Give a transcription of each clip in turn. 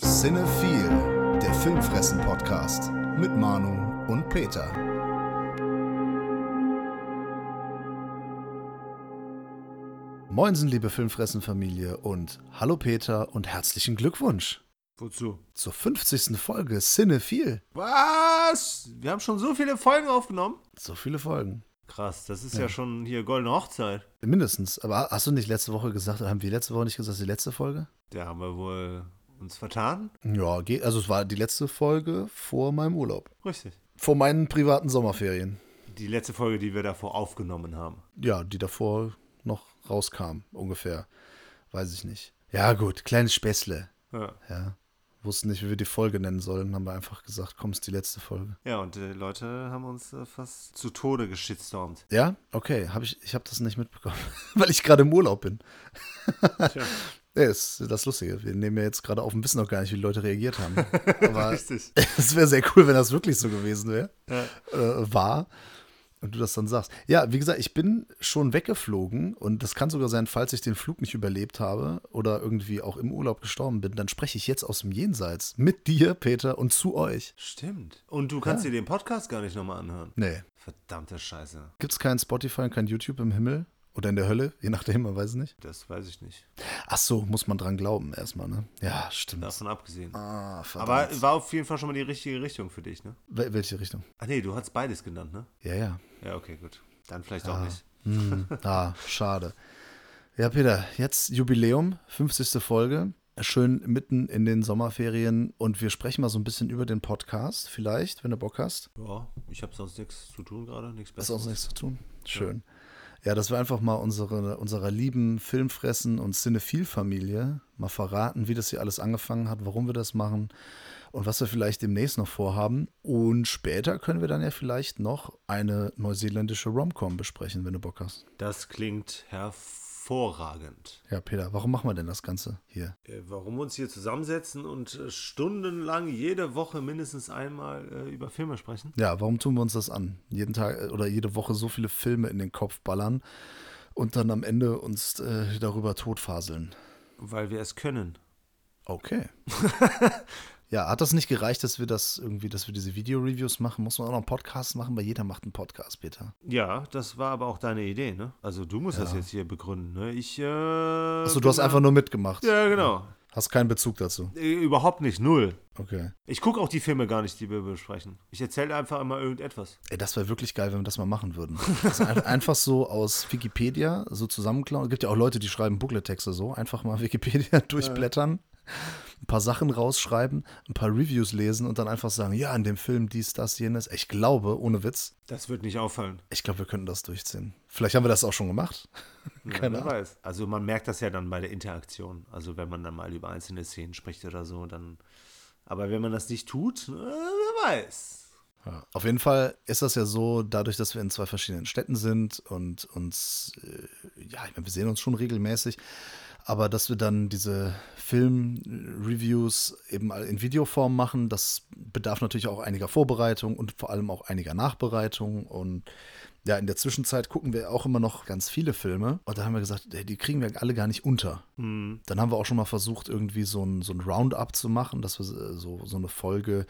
Cinephile, der Filmfressen-Podcast mit Manu und Peter. Moinsen, liebe Filmfressen-Familie und hallo Peter und herzlichen Glückwunsch Wozu? zur 50. Folge Cinephile. Was? Wir haben schon so viele Folgen aufgenommen? So viele Folgen. Krass, das ist ja, schon hier goldene Hochzeit. Mindestens. Aber hast du nicht letzte Woche gesagt, haben wir letzte Woche nicht gesagt, das ist die letzte Folge? Da haben wir wohl uns vertan. Ja, geht. Also es war die letzte Folge vor meinem Urlaub. Richtig. Vor meinen privaten Sommerferien. Die letzte Folge, die wir davor aufgenommen haben. Ja, die davor noch rauskam, ungefähr. Weiß ich nicht. Ja, gut, kleines Späßle. Ja, Ja. Wussten nicht, wie wir die Folge nennen sollen, haben wir einfach gesagt, komm, ist die letzte Folge. ja und die Leute haben uns äh, fast zu Tode geschitstormt. Ja, okay, hab ich, ich habe das nicht mitbekommen, weil ich gerade im Urlaub bin. Tja, Ja, ist das Lustige. Wir nehmen ja jetzt gerade auf und wissen noch gar nicht, wie die Leute reagiert haben. Aber richtig. es wäre sehr cool, wenn das wirklich so gewesen wäre. Ja. äh, war und du das dann sagst. Ja, wie gesagt, ich bin schon weggeflogen und das kann sogar sein, falls ich den Flug nicht überlebt habe oder irgendwie auch im Urlaub gestorben bin, dann spreche ich jetzt aus dem Jenseits mit dir, Peter, und zu euch. Stimmt. Und du kannst dir den Podcast gar nicht nochmal anhören. Nee. Verdammte Scheiße. Gibt es kein Spotify und kein YouTube im Himmel? Oder in der Hölle? Je nachdem, man weiß es nicht. Das weiß ich nicht. Ach so, muss man dran glauben erstmal, ne? Ja, stimmt. Davon abgesehen. Ah, verdammt. Aber war auf jeden Fall schon mal die richtige Richtung für dich, ne? Wel welche Richtung? Ach nee, du hast beides genannt, ne? Ja, ja. Ja, okay, gut. Dann vielleicht auch nicht. Hm, ah, schade. Ja, Peter, jetzt Jubiläum, 50. Folge. Schön mitten in den Sommerferien und wir sprechen mal so ein bisschen über den Podcast, vielleicht, wenn du Bock hast. Ja, ich habe sonst nichts zu tun gerade, nichts Besseres. auch nichts zu tun. Schön. Ja, dass wir einfach mal unsere, unserer lieben Filmfressen und Cinephil-Familie mal verraten, wie das hier alles angefangen hat, warum wir das machen und was wir vielleicht demnächst noch vorhaben. Und später können wir dann ja vielleicht noch eine neuseeländische Romcom besprechen, wenn du Bock hast. Das klingt hervorragend. Ja, Peter, warum machen wir denn das Ganze hier? Äh, Warum wir uns hier zusammensetzen und äh, stundenlang jede Woche mindestens einmal äh, über Filme sprechen? Ja, warum tun wir uns das an? Jeden Tag äh, oder jede Woche so viele Filme in den Kopf ballern und dann am Ende uns darüber totfaseln. Weil wir es können. Okay. ja, hat das nicht gereicht, dass wir das irgendwie, dass wir diese Video-Reviews machen? Muss man auch noch einen Podcast machen? Weil jeder macht einen Podcast, Peter. Ja, das war aber auch deine Idee, ne? Also du musst das Ja. jetzt hier begründen, ne? Ich, äh. Achso, du hast einfach nur mitgemacht. Ja, genau. Hast keinen Bezug dazu. Äh, Überhaupt nicht, null. Okay. Ich gucke auch die Filme gar nicht, die wir besprechen. Ich erzähle einfach immer irgendetwas. Ey, das wäre wirklich geil, wenn wir das mal machen würden. Das ein- einfach so aus Wikipedia so zusammenklauen. Es gibt ja auch Leute, die schreiben Booklet-Texte so. Einfach mal Wikipedia durchblättern, ein paar Sachen rausschreiben, ein paar Reviews lesen und dann einfach sagen, ja, in dem Film dies, das, jenes. Ich glaube, ohne Witz, Das wird nicht auffallen. ich glaube, wir könnten das durchziehen. Vielleicht haben wir das auch schon gemacht. Ja, Keine wer Ahnung. weiß. Also man merkt das ja dann bei der Interaktion. Also wenn man dann mal über einzelne Szenen spricht oder so, dann. Aber wenn man das nicht tut, äh, wer weiß. Ja. Auf jeden Fall ist das ja so, dadurch, dass wir in zwei verschiedenen Städten sind und uns, äh, ja, ich meine, wir sehen uns schon regelmäßig, aber dass wir dann diese Film-Reviews eben in Videoform machen, das bedarf natürlich auch einiger Vorbereitung und vor allem auch einiger Nachbereitung und ja, in der Zwischenzeit gucken wir auch immer noch ganz viele Filme. Und da haben wir gesagt, die kriegen wir alle gar nicht unter. Hm. Dann haben wir auch schon mal versucht, irgendwie so ein, so ein Roundup zu machen, dass wir äh, so, so eine Folge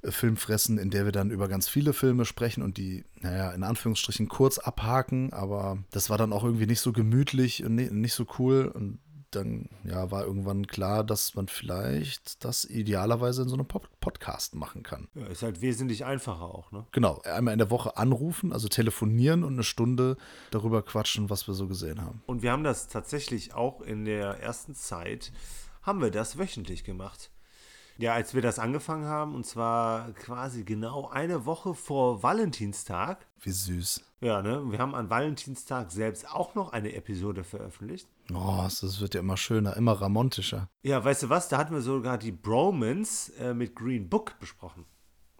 äh, Film fressen, in der wir dann über ganz viele Filme sprechen und die, naja, in Anführungsstrichen kurz abhaken. Aber das war dann auch irgendwie nicht so gemütlich und ni- nicht so cool. Und dann ja, war irgendwann klar, dass man vielleicht das idealerweise in so einem Pod Podcast machen kann. Ja, ist halt wesentlich einfacher auch, ne? Genau, einmal in der Woche anrufen, also telefonieren und eine Stunde darüber quatschen, was wir so gesehen haben. Und wir haben das tatsächlich auch in der ersten Zeit, haben wir das wöchentlich gemacht. Ja, als wir das angefangen haben, und zwar quasi genau eine Woche vor Valentinstag. Wie süß. Ja, ne? Wir haben an Valentinstag selbst auch noch eine Episode veröffentlicht. Oh, das wird ja immer schöner, immer ramontischer. Ja, weißt du was? Da hatten wir sogar die Bromance äh, mit Green Book besprochen.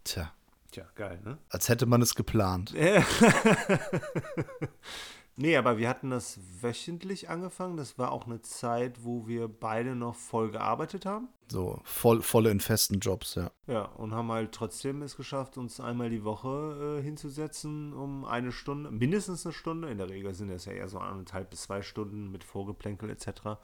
Tja, Tja, geil, ne? als hätte man es geplant. Nee, aber wir hatten das wöchentlich angefangen. Das war auch eine Zeit, wo wir beide noch voll gearbeitet haben. So voll, volle in festen Jobs, ja. Ja, und haben halt trotzdem es geschafft, uns einmal die Woche äh, hinzusetzen, um eine Stunde, mindestens eine Stunde. In der Regel sind es ja eher so anderthalb bis zwei Stunden mit Vorgeplänkel etc.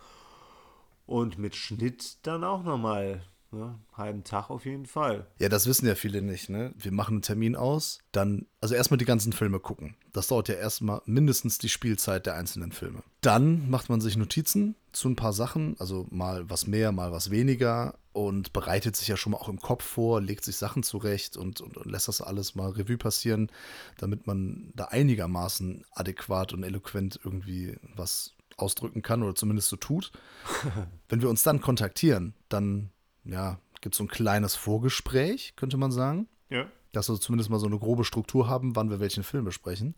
Und mit Schnitt dann auch nochmal Ne? Halben Tag auf jeden Fall. Ja, das wissen ja viele nicht, ne? Wir machen einen Termin aus, dann, also erstmal die ganzen Filme gucken. Das dauert ja erstmal mindestens die Spielzeit der einzelnen Filme. Dann macht man sich Notizen zu ein paar Sachen, also mal was mehr, mal was weniger und bereitet sich ja schon mal auch im Kopf vor, legt sich Sachen zurecht und, und, und lässt das alles mal Revue passieren, damit man da einigermaßen adäquat und eloquent irgendwie was ausdrücken kann oder zumindest so tut. Wenn wir uns dann kontaktieren, dann ja, gibt so ein kleines Vorgespräch, könnte man sagen. Ja. Dass wir zumindest mal so eine grobe Struktur haben, wann wir welchen Film besprechen.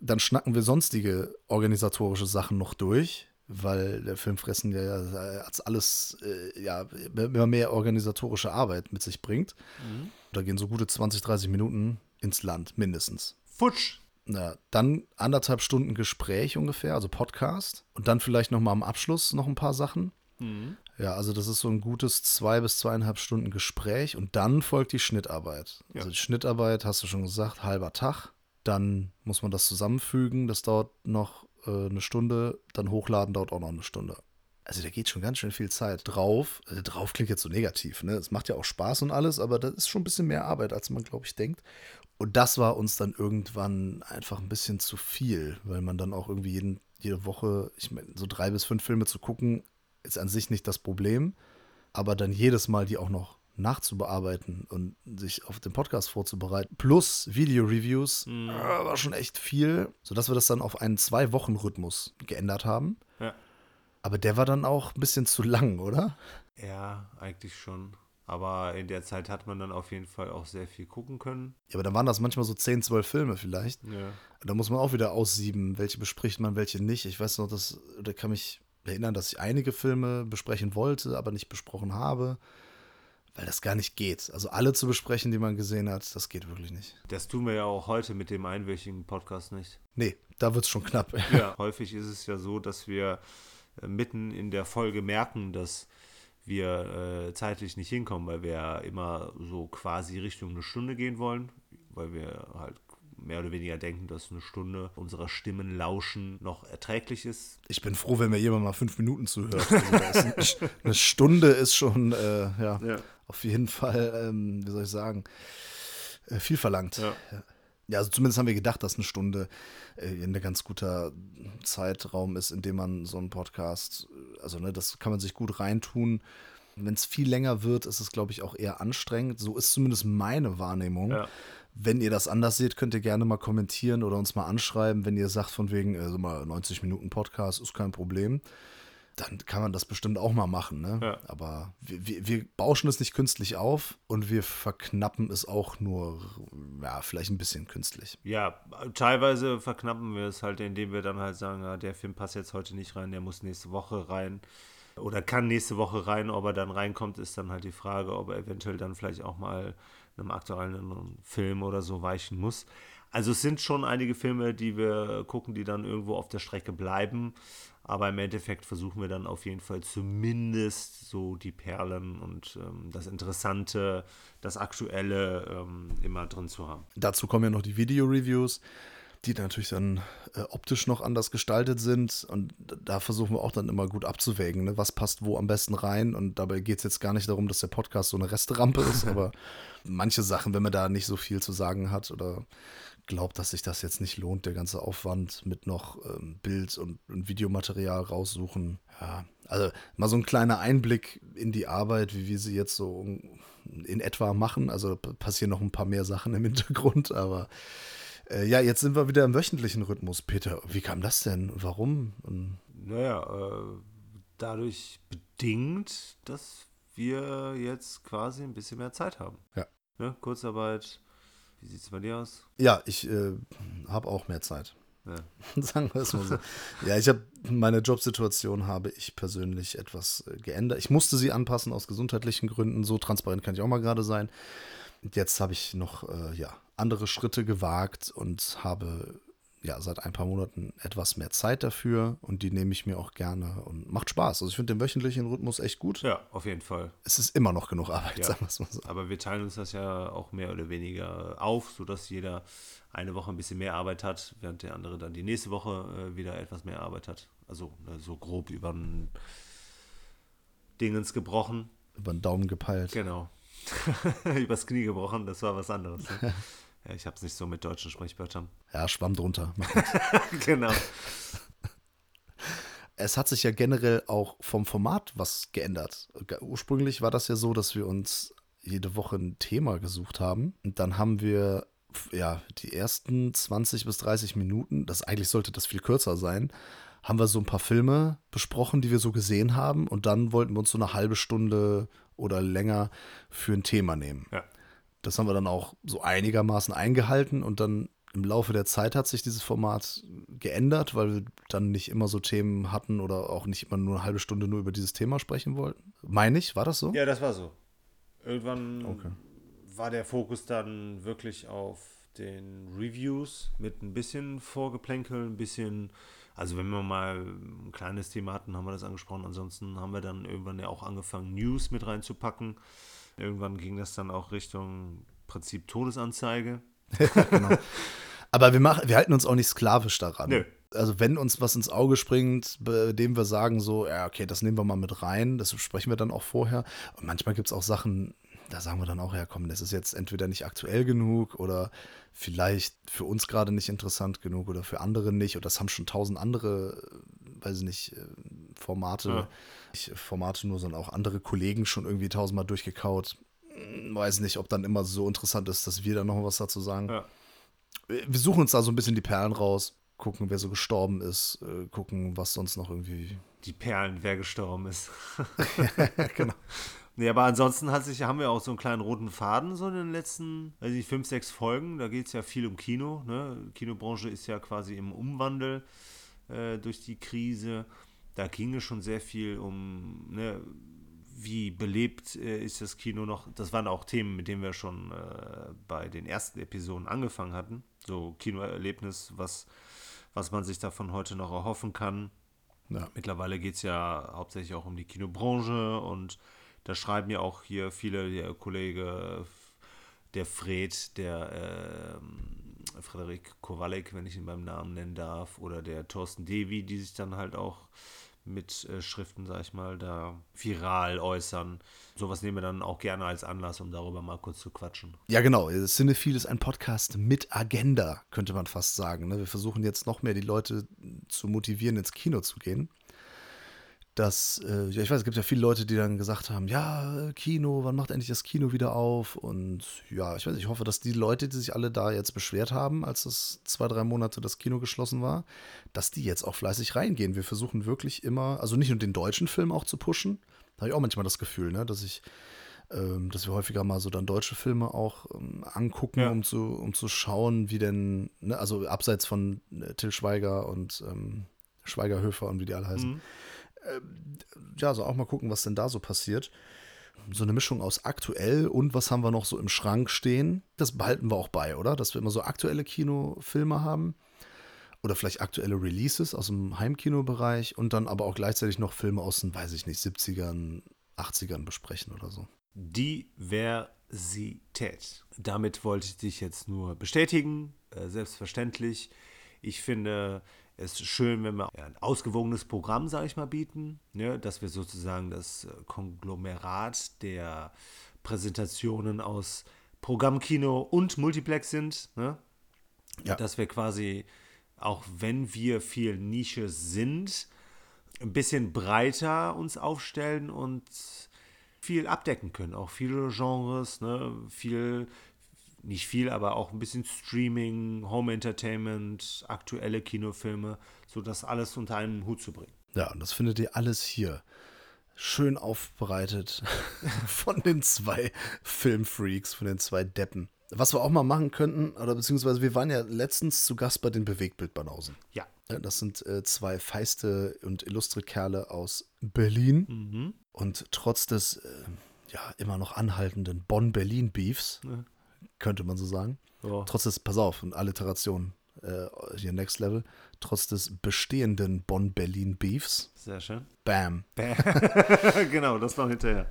Dann schnacken wir sonstige organisatorische Sachen noch durch, weil der Filmfressen ja als alles äh, ja, immer mehr organisatorische Arbeit mit sich bringt. Mhm. Da gehen so gute 20, 30 Minuten ins Land, mindestens. Futsch. Na, dann anderthalb Stunden Gespräch ungefähr, also Podcast. Und dann vielleicht noch mal am Abschluss noch ein paar Sachen. Mhm. Ja, also das ist so ein gutes zwei bis zweieinhalb Stunden Gespräch und dann folgt die Schnittarbeit. Ja. Also die Schnittarbeit, hast du schon gesagt, halber Tag. Dann muss man das zusammenfügen, das dauert noch äh, eine Stunde, dann hochladen dauert auch noch eine Stunde. Also da geht schon ganz schön viel Zeit drauf. Also drauf klingt jetzt so negativ, ne? Es macht ja auch Spaß und alles, aber das ist schon ein bisschen mehr Arbeit, als man, glaube ich, denkt. Und das war uns dann irgendwann einfach ein bisschen zu viel, weil man dann auch irgendwie jeden, jede Woche, ich meine, so drei bis fünf Filme zu gucken, ist an sich nicht das Problem, aber dann jedes Mal die auch noch nachzubearbeiten und sich auf den Podcast vorzubereiten, plus Video-Reviews, mhm. war schon echt viel, sodass wir das dann auf einen Zwei-Wochen-Rhythmus geändert haben. Ja. Aber der war dann auch ein bisschen zu lang, oder? Ja, eigentlich schon. Aber in der Zeit hat man dann auf jeden Fall auch sehr viel gucken können. Ja, aber dann waren das manchmal so 10, 12 Filme vielleicht. Ja. Da muss man auch wieder aussieben, welche bespricht man, welche nicht. Ich weiß noch, dass, da kann mich erinnern, dass ich einige Filme besprechen wollte, aber nicht besprochen habe, weil das gar nicht geht. Also alle zu besprechen, die man gesehen hat, das geht wirklich nicht. Das tun wir ja auch heute mit dem einwöchigen Podcast nicht. Nee, da wird es schon knapp. Ja, häufig ist es ja so, dass wir äh, mitten in der Folge merken, dass wir äh, zeitlich nicht hinkommen, weil wir ja immer so quasi Richtung eine Stunde gehen wollen, weil wir halt mehr oder weniger denken, dass eine Stunde unserer Stimmen lauschen noch erträglich ist. Ich bin froh, wenn mir jemand mal fünf Minuten zuhört. Also ein, eine Stunde ist schon, äh, ja, ja, auf jeden Fall, ähm, wie soll ich sagen, äh, viel verlangt. Ja. ja. also zumindest haben wir gedacht, dass eine Stunde äh, ein ganz guter Zeitraum ist, in dem man so einen Podcast, also ne, das kann man sich gut reintun. Wenn es viel länger wird, ist es, glaube ich, auch eher anstrengend. So ist zumindest meine Wahrnehmung. Ja. Wenn ihr das anders seht, könnt ihr gerne mal kommentieren oder uns mal anschreiben, wenn ihr sagt, von wegen, also mal 90 Minuten Podcast ist kein Problem. Dann kann man das bestimmt auch mal machen, ne? Ja. Aber wir, wir, wir, bauschen es nicht künstlich auf und wir verknappen es auch nur, ja, vielleicht ein bisschen künstlich. Ja, teilweise verknappen wir es halt, indem wir dann halt sagen, ja, der Film passt jetzt heute nicht rein, der muss nächste Woche rein oder kann nächste Woche rein. Ob er dann reinkommt, ist dann halt die Frage, ob er eventuell dann vielleicht auch mal einem aktuellen Film oder so weichen muss. Also es sind schon einige Filme, die wir gucken, die dann irgendwo auf der Strecke bleiben. Aber im Endeffekt versuchen wir dann auf jeden Fall zumindest so die Perlen und ähm, das Interessante, das Aktuelle ähm, immer drin zu haben. Dazu kommen ja noch die Video-Reviews die natürlich dann äh, optisch noch anders gestaltet sind. Und da versuchen wir auch dann immer gut abzuwägen, ne? was passt wo am besten rein. Und dabei geht es jetzt gar nicht darum, dass der Podcast so eine Resterampe ist, aber manche Sachen, wenn man da nicht so viel zu sagen hat oder glaubt, dass sich das jetzt nicht lohnt, der ganze Aufwand mit noch ähm, Bild und, und Videomaterial raussuchen. Ja, also mal so ein kleiner Einblick in die Arbeit, wie wir sie jetzt so in etwa machen. Also passieren noch ein paar mehr Sachen im Hintergrund, aber äh, ja, jetzt sind wir wieder im wöchentlichen Rhythmus, Peter. Wie kam das denn? Warum? Naja, äh, dadurch bedingt, dass wir jetzt quasi ein bisschen mehr Zeit haben. Ja. Ne? Kurzarbeit. Wie sieht es bei dir aus? Ja, ich äh, habe auch mehr Zeit. Ja. Sagen wir es mal so. ja, ich habe meine Jobsituation habe ich persönlich etwas äh, geändert. Ich musste sie anpassen aus gesundheitlichen Gründen. So transparent kann ich auch mal gerade sein. Jetzt habe ich noch äh, ja, andere Schritte gewagt und habe ja seit ein paar Monaten etwas mehr Zeit dafür und die nehme ich mir auch gerne und macht Spaß. Also ich finde den wöchentlichen Rhythmus echt gut. Ja, auf jeden Fall. Es ist immer noch genug Arbeit, Ja. sagen wir es mal so. Aber wir teilen uns das ja auch mehr oder weniger auf, sodass jeder eine Woche ein bisschen mehr Arbeit hat, während der andere dann die nächste Woche äh, wieder etwas mehr Arbeit hat. Also ne, so grob über den Dingens gebrochen. Über den Daumen gepeilt. Genau. Übers Knie gebrochen, das war was anderes. Ne? ja, ich habe es nicht so mit deutschen Sprechwörtern. Ja, Schwamm drunter. genau. Es hat sich ja generell auch vom Format was geändert. Ursprünglich war das ja so, dass wir uns jede Woche ein Thema gesucht haben. Und dann haben wir ja die ersten 20 bis 30 Minuten, das eigentlich sollte das viel kürzer sein, haben wir so ein paar Filme besprochen, die wir so gesehen haben. Und dann wollten wir uns so eine halbe Stunde oder länger für ein Thema nehmen. Ja. Das haben wir dann auch so einigermaßen eingehalten und dann im Laufe der Zeit hat sich dieses Format geändert, weil wir dann nicht immer so Themen hatten oder auch nicht immer nur eine halbe Stunde nur über dieses Thema sprechen wollten. Meine ich, war das so? Ja, das war so. Irgendwann Okay. war der Fokus dann wirklich auf den Reviews mit ein bisschen Vorgeplänkel, ein bisschen, also wenn wir mal ein kleines Thema hatten, haben wir das angesprochen. Ansonsten haben wir dann irgendwann ja auch angefangen, News mit reinzupacken. Irgendwann ging das dann auch Richtung Prinzip Todesanzeige. genau. Aber wir, machen, wir halten uns auch nicht sklavisch daran. Nö. Also wenn uns was ins Auge springt, bei dem wir sagen so, ja, okay, das nehmen wir mal mit rein, das besprechen wir dann auch vorher. Und manchmal gibt es auch Sachen, da sagen wir dann auch, ja komm, das ist jetzt entweder nicht aktuell genug oder vielleicht für uns gerade nicht interessant genug oder für andere nicht. Oder das haben schon tausend andere, äh, weiß ich nicht, äh, Formate, Ja. nicht Formate nur, sondern auch andere Kollegen schon irgendwie tausendmal durchgekaut. Hm, Weiß nicht, ob dann immer so interessant ist, dass wir da noch was dazu sagen Ja. wir suchen uns da so ein bisschen die Perlen raus, gucken, wer so gestorben ist, äh, gucken, was sonst noch irgendwie. Die Perlen, wer gestorben ist. genau. Nee, aber ansonsten hat sich, haben wir auch so einen kleinen roten Faden so in den letzten, weiß ich, fünf, sechs Folgen. Da geht es ja viel um Kino. Ne? Kinobranche ist ja quasi im Umwandel äh, durch die Krise. Da ging es schon sehr viel um, ne, wie belebt äh, ist das Kino noch. Das waren auch Themen, mit denen wir schon äh, bei den ersten Episoden angefangen hatten. So Kinoerlebnis, was, was man sich davon heute noch erhoffen kann. Ja. Mittlerweile geht es ja hauptsächlich auch um die Kinobranche und da schreiben ja auch hier viele, der Kollege, der Fred, der ähm, Frederik Kowalek, wenn ich ihn beim Namen nennen darf, oder der Thorsten Devi, die sich dann halt auch mit äh, Schriften, sag ich mal, da viral äußern. Sowas nehmen wir dann auch gerne als Anlass, um darüber mal kurz zu quatschen. Ja, genau. Cinephile ist ein Podcast mit Agenda, könnte man fast sagen. ne? Wir versuchen jetzt noch mehr die Leute zu motivieren, ins Kino zu gehen. Das, äh, ja, ich weiß, es gibt ja viele Leute, die dann gesagt haben, ja, äh, Kino, wann macht endlich das Kino wieder auf? Und ja, ich weiß, ich hoffe, dass die Leute, die sich alle da jetzt beschwert haben, als es zwei, drei Monate das Kino geschlossen war, dass die jetzt auch fleißig reingehen. Wir versuchen wirklich immer, also nicht nur den deutschen Film auch zu pushen, da habe ich auch manchmal das Gefühl, ne, dass ich ähm, dass wir häufiger mal so dann deutsche Filme auch ähm, angucken, Ja. um, zu, um zu schauen, wie denn, ne, also abseits von äh, Till Schweiger und ähm, Schweigerhöfer und wie die alle heißen. Mhm. Ja, so auch mal gucken, was denn da so passiert. So eine Mischung aus aktuell und was haben wir noch so im Schrank stehen. Das behalten wir auch bei, oder? Dass wir immer so aktuelle Kinofilme haben. Oder vielleicht aktuelle Releases aus dem Heimkinobereich und dann aber auch gleichzeitig noch Filme aus den, weiß ich nicht, 70ern, 80ern besprechen oder so. Diversität. Damit wollte ich dich jetzt nur bestätigen, äh, selbstverständlich. Ich finde es schön, wenn wir ein ausgewogenes Programm, sage ich mal, bieten, ne? dass wir sozusagen das äh, Konglomerat der Präsentationen aus Programmkino und Multiplex sind. Ne? Ja. Dass wir quasi, auch wenn wir viel Nische sind, ein bisschen breiter uns aufstellen und viel abdecken können. Auch viele Genres, ne? viel, nicht viel, aber auch ein bisschen Streaming, Home Entertainment, aktuelle Kinofilme, so das alles unter einen Hut zu bringen. Ja, und das findet ihr alles hier. Schön aufbereitet von den zwei Filmfreaks, von den zwei Deppen. Was wir auch mal machen könnten, oder beziehungsweise wir waren ja letztens zu Gast bei den Bewegtbildbanausen. Ja. Das sind äh, zwei feiste und illustre Kerle aus Berlin. Mhm. Und trotz des äh, ja immer noch anhaltenden Bonn-Berlin-Beefs, Ja. Könnte man so sagen, Ja. trotz des, pass auf, und Alliteration, äh, hier Next Level, trotz des bestehenden Bonn-Berlin-Beefs. Sehr schön. Bam. genau, das war hinterher.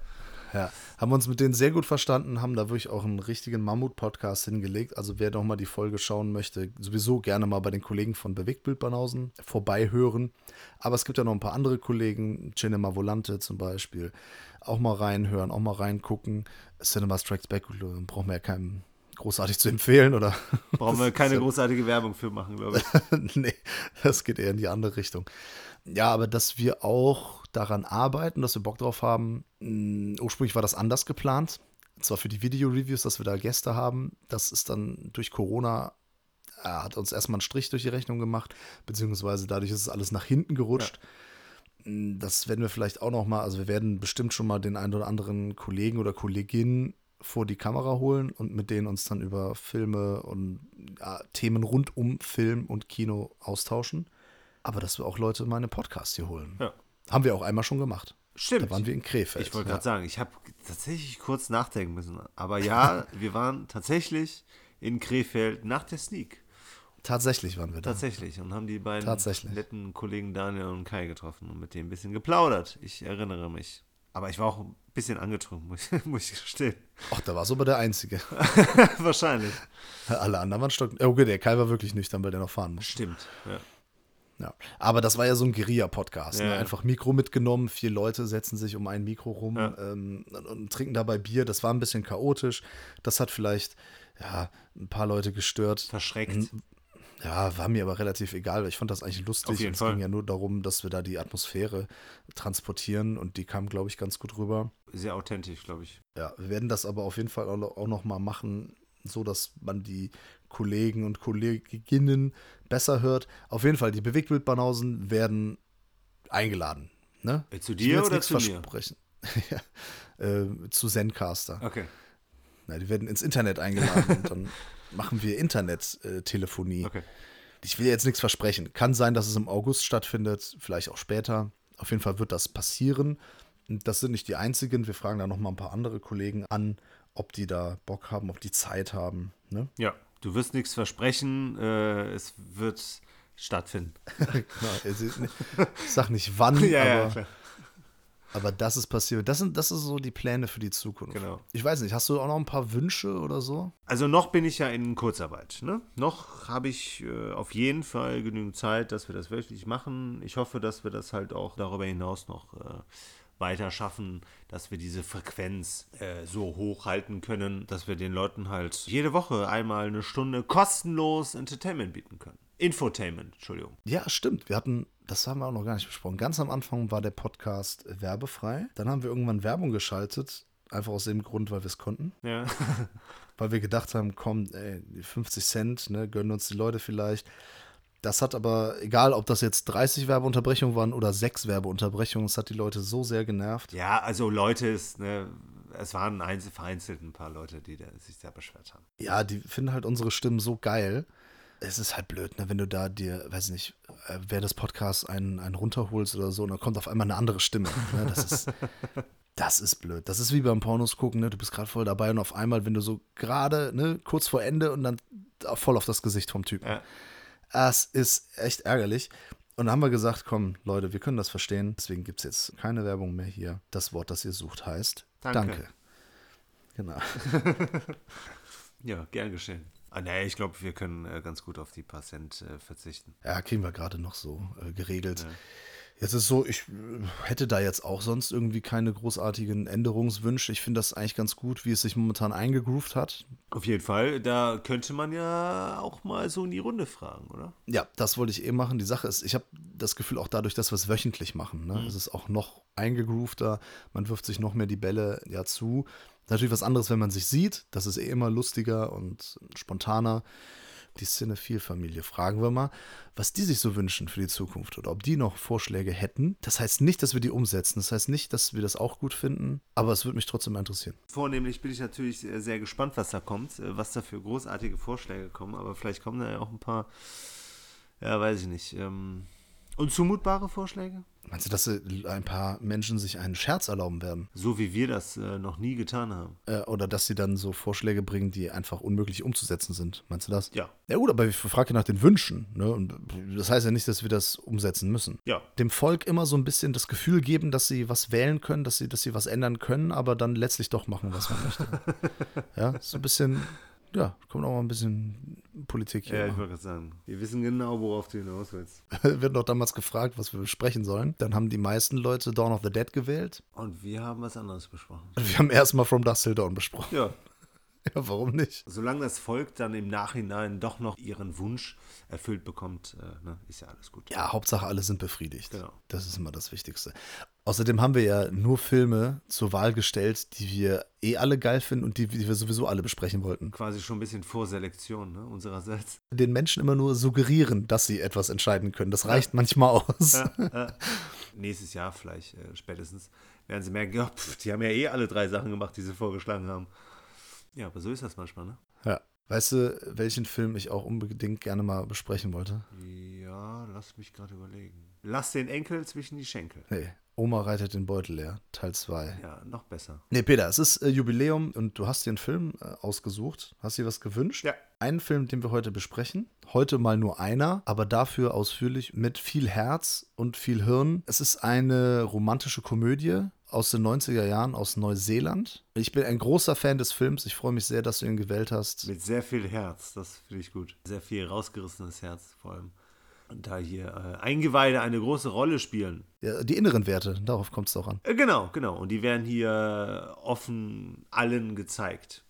Ja, haben uns mit denen sehr gut verstanden, haben da wirklich auch einen richtigen Mammut-Podcast hingelegt. Also wer noch mal die Folge schauen möchte, sowieso gerne mal bei den Kollegen von Bewegtbild Banausen vorbeihören. Aber es gibt ja noch ein paar andere Kollegen, Cinema Volante zum Beispiel, auch mal reinhören, auch mal reingucken. Cinema Strikes Back brauchen wir ja keinem großartig zu empfehlen, oder? Brauchen wir keine großartige Werbung für machen, glaube ich. nee, das geht eher in die andere Richtung. Ja, aber dass wir auch daran arbeiten, dass wir Bock drauf haben. Mh, ursprünglich war das anders geplant. Zwar für die Video-Reviews, dass wir da Gäste haben. Das ist dann durch Corona, äh, hat uns erstmal einen Strich durch die Rechnung gemacht, beziehungsweise dadurch ist es alles nach hinten gerutscht. Ja. Das werden wir vielleicht auch noch mal, also wir werden bestimmt schon mal den einen oder anderen Kollegen oder Kollegin vor die Kamera holen und mit denen uns dann über Filme und ja, Themen rund um Film und Kino austauschen aber dass wir auch Leute mal in Podcast hier holen. Ja. Haben wir auch einmal schon gemacht. Stimmt. Da waren wir in Krefeld. Ich wollte gerade sagen, ich habe tatsächlich kurz nachdenken müssen. Aber ja, wir waren tatsächlich in Krefeld nach der Sneak. Tatsächlich waren wir da. Tatsächlich. Und haben die beiden netten Kollegen Daniel und Kai getroffen und mit denen ein bisschen geplaudert. Ich erinnere mich. Aber ich war auch ein bisschen angetrunken, muss, muss ich gestehen. Ach, da war so aber der Einzige. Wahrscheinlich. Alle anderen waren stock. Okay, der Kai war wirklich nüchtern, weil der noch fahren muss. Stimmt, ja. Ja. Aber das war ja so ein Guerilla-Podcast. Ne? Ja. Ne? Einfach Mikro mitgenommen, vier Leute setzen sich um ein Mikro rum ja. ähm, und, und, trinken dabei Bier. Das war ein bisschen chaotisch. Das hat vielleicht ja, ein paar Leute gestört. Verschreckt. Ja, war mir aber relativ egal, weil ich fand das eigentlich lustig. Auf jeden es Fall. ging ja nur darum, dass wir da die Atmosphäre transportieren und die kam, glaube ich, ganz gut rüber. Sehr authentisch, glaube ich. Ja, wir werden das aber auf jeden Fall auch noch mal machen, so dass man die Kollegen und Kolleginnen besser hört. Auf jeden Fall, die Bewegtbildbanausen werden eingeladen. Ne? Äh, zu dir oder zu versprechen. ja, äh, zu Zencaster. Okay. Na, die werden ins Internet eingeladen und dann machen wir Internet-Telefonie. Okay. Ich will jetzt nichts versprechen. Kann sein, dass es im August stattfindet, vielleicht auch später. Auf jeden Fall wird das passieren. Und das sind nicht die einzigen. Wir fragen da noch mal ein paar andere Kollegen an, ob die da Bock haben, ob die Zeit haben. Ne? Ja, du wirst nichts versprechen, äh, es wird stattfinden. genau, ich sag nicht wann, ja, aber, ja, aber das ist passiert. Das sind, das sind so die Pläne für die Zukunft. Genau. Ich weiß nicht, hast du auch noch ein paar Wünsche oder so? Also noch bin ich ja in Kurzarbeit. Ne? Noch habe ich äh, auf jeden Fall genügend Zeit, dass wir das wirklich machen. Ich hoffe, dass wir das halt auch darüber hinaus noch äh, weiter schaffen, dass wir diese Frequenz äh, so hoch halten können, dass wir den Leuten halt jede Woche einmal eine Stunde kostenlos Entertainment bieten können. Infotainment, Entschuldigung. Ja, stimmt. Wir hatten, das haben wir auch noch gar nicht besprochen. Ganz am Anfang war der Podcast werbefrei. Dann haben wir irgendwann Werbung geschaltet. Einfach aus dem Grund, weil wir es konnten. Ja. weil wir gedacht haben, komm, ey, 50 Cent, ne, gönnen uns die Leute vielleicht. Das hat aber, egal ob das jetzt 30 Werbeunterbrechungen waren oder 6 Werbeunterbrechungen, es hat die Leute so sehr genervt. Ja, also Leute, ist, ne, es waren vereinzelt ein paar Leute, die sich sehr beschwert haben. Ja, die finden halt unsere Stimmen so geil. Es ist halt blöd, ne, wenn du da dir, weiß nicht, äh, wer das Podcast einen, einen runterholst oder so, und dann kommt auf einmal eine andere Stimme. Ne? Das ist. Das ist blöd. Das ist wie beim Pornos gucken, ne? Du bist gerade voll dabei und auf einmal, wenn du so gerade, ne, kurz vor Ende und dann voll auf das Gesicht vom Typen. Ja. Es ist echt ärgerlich. Und dann haben wir gesagt, komm, Leute, wir können das verstehen. Deswegen gibt es jetzt keine Werbung mehr hier. Das Wort, das ihr sucht, heißt Danke. Danke. Genau. ja, gern geschehen. Ah, nee, ich glaube, wir können äh, ganz gut auf die paar Cent äh, verzichten. Ja, kriegen wir gerade noch so äh, geregelt. Ja. Jetzt ist so, ich äh, hätte da jetzt auch sonst irgendwie keine großartigen Änderungswünsche. Ich finde das eigentlich ganz gut, wie es sich momentan eingegroovt hat. Auf jeden Fall, da könnte man ja auch mal so in die Runde fragen, oder? Ja, das wollte ich eh machen. Die Sache ist, ich habe das Gefühl, auch dadurch, dass wir es wöchentlich machen, ne, mhm. ist es auch noch eingegroovter. Man wirft sich noch mehr die Bälle ja zu. Natürlich was anderes, wenn man sich sieht. Das ist eh immer lustiger und spontaner die Cinephile-Familie. Fragen wir mal, was die sich so wünschen für die Zukunft oder ob die noch Vorschläge hätten. Das heißt nicht, dass wir die umsetzen. Das heißt nicht, dass wir das auch gut finden, aber es würde mich trotzdem interessieren. Vornehmlich bin ich natürlich sehr gespannt, was da kommt, äh, was da für großartige Vorschläge kommen, aber vielleicht kommen da ja auch ein paar, ja, weiß ich nicht, ähm, unzumutbare Vorschläge? Meinst du, dass äh, ein paar Menschen sich einen Scherz erlauben werden? So wie wir das äh, noch nie getan haben. Äh, oder dass sie dann so Vorschläge bringen, die einfach unmöglich umzusetzen sind? Meinst du das? Ja. Ja gut, aber ich frage nach den Wünschen. Ne? Und das heißt ja nicht, dass wir das umsetzen müssen. Ja. Dem Volk immer so ein bisschen das Gefühl geben, dass sie was wählen können, dass sie, dass sie was ändern können, aber dann letztlich doch machen, was man möchte. ja, so ein bisschen, ja, kommt auch mal ein bisschen Politik hier. Ja, ich wollte gerade sagen. Wir wissen genau, worauf du hinaus willst. Wir hatten doch damals gefragt, was wir besprechen sollen. Dann haben die meisten Leute Dawn of the Dead gewählt. Und wir haben was anderes besprochen. Wir haben erstmal From Dust Till Dawn besprochen. Ja. Ja, warum nicht? Solange das Volk dann im Nachhinein doch noch ihren Wunsch erfüllt bekommt, äh, ne, ist ja alles gut. Ja, Hauptsache alle sind befriedigt. Genau. Das ist immer das Wichtigste. Außerdem haben wir ja nur Filme zur Wahl gestellt, die wir eh alle geil finden und die, die wir sowieso alle besprechen wollten. Quasi schon ein bisschen Vorselektion ne, unsererseits. Den Menschen immer nur suggerieren, dass sie etwas entscheiden können. Das reicht manchmal aus. Nächstes Jahr vielleicht äh, spätestens werden sie merken, ja, pf, die haben ja eh alle drei Sachen gemacht, die sie vorgeschlagen haben. Ja, aber so ist das manchmal, ne? Ja. Weißt du, welchen Film ich auch unbedingt gerne mal besprechen wollte? Ja, lass mich gerade überlegen. Lass den Enkel zwischen die Schenkel. Nee, Oma reitet den Beutel leer, Teil 2. Ja, noch besser. Nee, Peter, es ist äh, Jubiläum und du hast dir einen Film äh, ausgesucht. Hast dir was gewünscht? Ja. Einen Film, den wir heute besprechen. Heute mal nur einer, aber dafür ausführlich mit viel Herz und viel Hirn. Es ist eine romantische Komödie aus den 90er Jahren aus Neuseeland. Ich bin ein großer Fan des Films. Ich freue mich sehr, dass du ihn gewählt hast. Mit sehr viel Herz, das finde ich gut. Sehr viel rausgerissenes Herz vor allem. Und da hier äh, Eingeweide eine große Rolle spielen. Ja, die inneren Werte, darauf kommt es auch an. Äh, genau, genau. Und die werden hier offen allen gezeigt.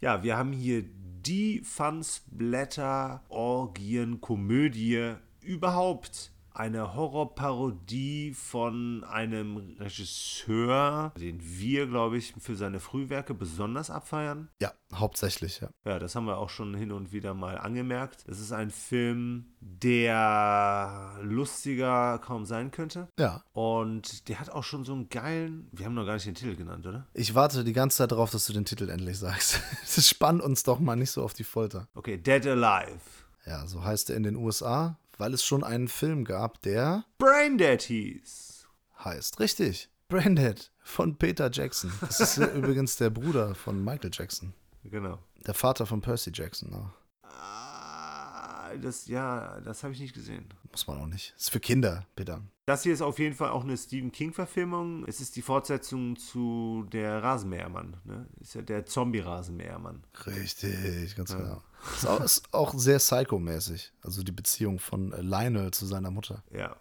Ja, wir haben hier die Fansblätter-Orgien-Komödie überhaupt. Eine Horrorparodie von einem Regisseur, den wir, glaube ich, für seine Frühwerke besonders abfeiern. Ja, hauptsächlich, ja. Ja, das haben wir auch schon hin und wieder mal angemerkt. Es ist ein Film, der lustiger kaum sein könnte. Ja. Und der hat auch schon so einen geilen. Wir haben noch gar nicht den Titel genannt, oder? Ich warte die ganze Zeit darauf, dass du den Titel endlich sagst. Spann uns doch mal nicht so auf die Folter. Okay, Dead Alive. Ja, so heißt er in den USA, weil es schon einen Film gab, der Braindead hieß. heißt, richtig, Branded von Peter Jackson. Das ist übrigens der Bruder von Michael Jackson. Genau. Der Vater von Percy Jackson. ne? Ah, das, ja, das habe ich nicht gesehen. Muss man auch nicht. Ist für Kinder, Peter. Das hier ist auf jeden Fall auch eine Stephen King-Verfilmung. Es ist die Fortsetzung zu der Rasenmähermann. Ne? Ist ja der Zombie-Rasenmähermann. Richtig, ganz genau. Ist auch, ist auch sehr psychomäßig. Also die Beziehung von äh, Lionel zu seiner Mutter. Ja,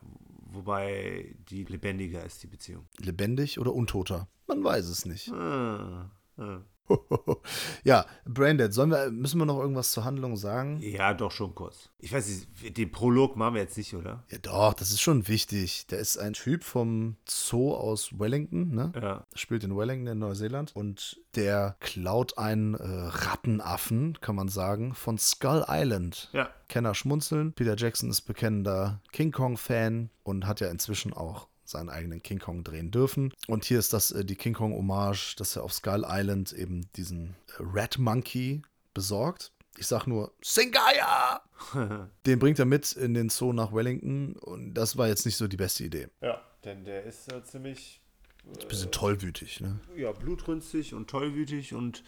wobei die lebendiger ist, die Beziehung. Lebendig oder untoter? Man weiß es nicht. Ah, ah. ja, Branded, sollen wir, müssen wir noch irgendwas zur Handlung sagen? Ja, doch schon kurz. Ich weiß nicht, den Prolog machen wir jetzt nicht, oder? Ja, doch, das ist schon wichtig. Der ist ein Typ vom Zoo aus Wellington, ne? Ja. Spielt in Wellington in Neuseeland und der klaut einen äh, Rattenaffen, kann man sagen, von Skull Island. Ja. Kenner schmunzeln. Peter Jackson ist bekennender King Kong-Fan und hat ja inzwischen auch seinen eigenen King Kong drehen dürfen. Und hier ist das äh, die King Kong-Hommage, dass er auf Skull Island eben diesen äh, Rat Monkey besorgt. Ich sag nur, Singaya! Den bringt er mit in den Zoo nach Wellington und das war jetzt nicht so die beste Idee. Ja, denn der ist äh, ziemlich Bisschen tollwütig, ne? ja, blutrünstig und tollwütig und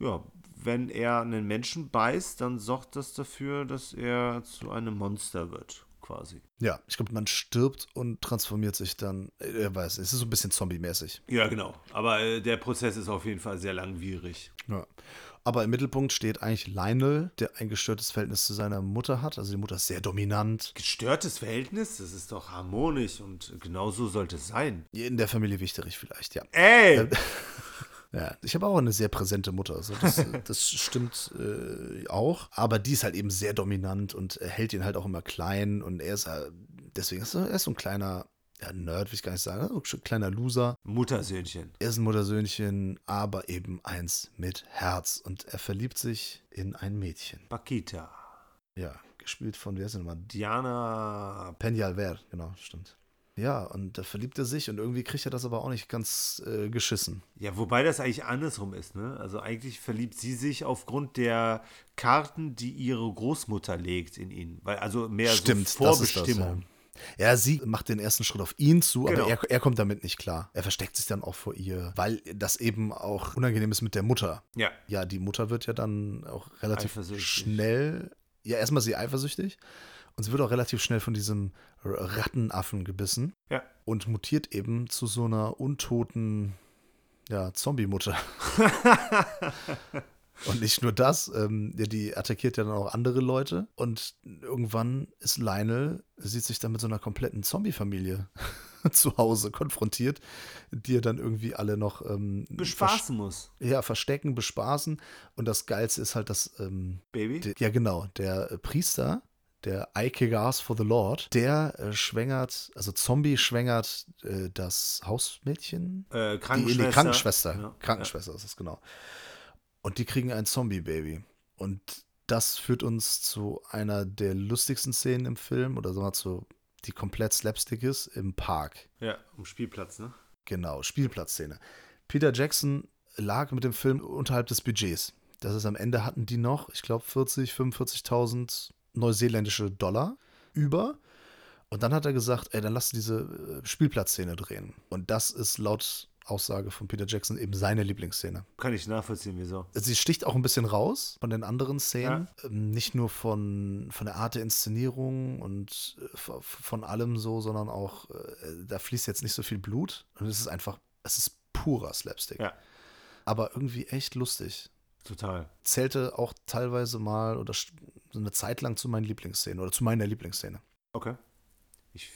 ja, wenn er einen Menschen beißt, dann sorgt das dafür, dass er zu einem Monster wird, quasi. Ja, ich glaube, man stirbt und transformiert sich dann. äh, Er weiß, es ist so ein bisschen zombie-mäßig. Ja, genau. Aber äh, der Prozess ist auf jeden Fall sehr langwierig. Ja. Aber im Mittelpunkt steht eigentlich Lionel, der ein gestörtes Verhältnis zu seiner Mutter hat. Also die Mutter ist sehr dominant. Gestörtes Verhältnis, das ist doch harmonisch und genau so sollte es sein. In der Familie wichtig vielleicht, ja. Ey! Ja, ich habe auch eine sehr präsente Mutter. Also das, das stimmt äh, auch. Aber die ist halt eben sehr dominant und hält ihn halt auch immer klein. Und er ist äh, deswegen ist er, er ist so ein kleiner ja, Nerd, will ich gar nicht sagen, so ein kleiner Loser. Muttersöhnchen. Er ist ein Muttersöhnchen, aber eben eins mit Herz. Und er verliebt sich in ein Mädchen. Paquita. Ja, gespielt von, wer ist denn mal? Diana. Peñalver, genau, stimmt. Ja, und da verliebt er sich und irgendwie kriegt er das aber auch nicht ganz äh, geschissen. Ja, wobei das eigentlich andersrum ist, ne? Also eigentlich verliebt sie sich aufgrund der Karten, die ihre Großmutter legt in ihn. Weil, also mehr Stimmt, so Vorbestimmung. ja. Sie macht den ersten Schritt auf ihn zu, Genau. aber er, er kommt damit nicht klar. Er versteckt sich dann auch vor ihr, weil das eben auch unangenehm ist mit der Mutter. Ja. Ja, die Mutter wird ja dann auch relativ schnell, ja, erstmal sie eifersüchtig und sie wird auch relativ schnell von diesem Rattenaffen gebissen Ja. und mutiert eben zu so einer untoten, ja, Zombie-Mutter. Und nicht nur das, ähm, die attackiert ja dann auch andere Leute. Und irgendwann ist Lionel, sieht sich dann mit so einer kompletten Zombie-Familie zu Hause konfrontiert, die er dann irgendwie alle noch ähm, Bespaßen muss, ja, verstecken, bespaßen. Und das Geilste ist halt, dass, ähm, Baby. ja genau, der Priester, der Ike Gas for the Lord, der äh, schwängert, also Zombie schwängert äh, das Hausmädchen, Äh, Krankenschwester. die Krankenschwester. Ja, Krankenschwester ist es, genau. Und die kriegen ein Zombie-Baby. Und das führt uns zu einer der lustigsten Szenen im Film, oder sagen wir mal zu, die komplett slapstick ist, im Park. Ja, ja um Spielplatz, ne? Genau, Spielplatzszene. Peter Jackson lag mit dem Film unterhalb des Budgets. Das ist am Ende hatten die noch, ich glaube, 40, 45.000 neuseeländische Dollar über. Und dann hat er gesagt, ey, dann lass diese äh, Spielplatzszene drehen. Und das ist laut Aussage von Peter Jackson eben seine Lieblingsszene. Kann ich nachvollziehen, wieso. Sie sticht auch ein bisschen raus von den anderen Szenen. Ähm, Nicht nur von, von der Art der Inszenierung und äh, von allem so, sondern auch, äh, da fließt jetzt nicht so viel Blut. Und es ist einfach, es ist purer Slapstick. Ja. Aber irgendwie echt lustig. Total. Zählte auch teilweise mal oder so eine Zeit lang zu meinen Lieblingsszenen oder zu meiner Lieblingsszene. Okay. Ich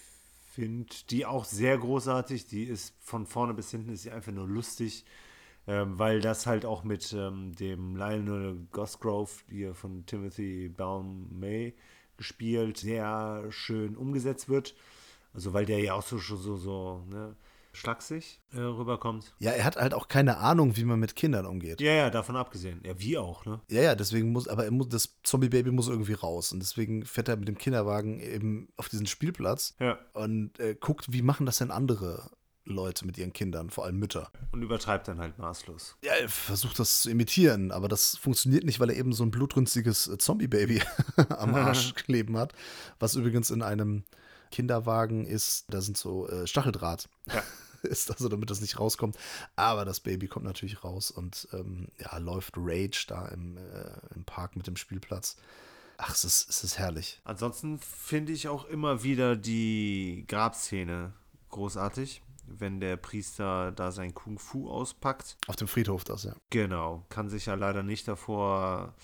finde die auch sehr großartig. Die ist von vorne bis hinten ist sie einfach nur lustig, ähm, weil das halt auch mit ähm, dem Lionel Gosgrove hier von Timothy Balmain gespielt sehr schön umgesetzt wird. Also weil der ja auch so so so, so ne, schlaksig äh, rüberkommt. Ja, er hat halt auch keine Ahnung, wie man mit Kindern umgeht. Ja, ja, davon abgesehen. Ja, wie auch, ne? Ja, ja, deswegen muss, aber er muss, das Zombie-Baby muss irgendwie raus. Und deswegen fährt er mit dem Kinderwagen eben auf diesen Spielplatz Ja. und äh, guckt, wie machen das denn andere Leute mit ihren Kindern, vor allem Mütter. Und übertreibt dann halt maßlos. Ja, er versucht das zu imitieren, aber das funktioniert nicht, weil er eben so ein blutrünstiges äh, Zombie-Baby am Arsch kleben hat. Was übrigens in einem Kinderwagen ist, da sind so äh, Stacheldraht. Ja. Ist also, damit das nicht rauskommt. Aber das Baby kommt natürlich raus und ähm, ja, läuft Rage da im, äh, im Park mit dem Spielplatz. Ach, es ist, es ist herrlich. Ansonsten finde ich auch immer wieder die Grabszene großartig, wenn der Priester da sein Kung Fu auspackt. Auf dem Friedhof das, ja. Genau, kann sich ja leider nicht davor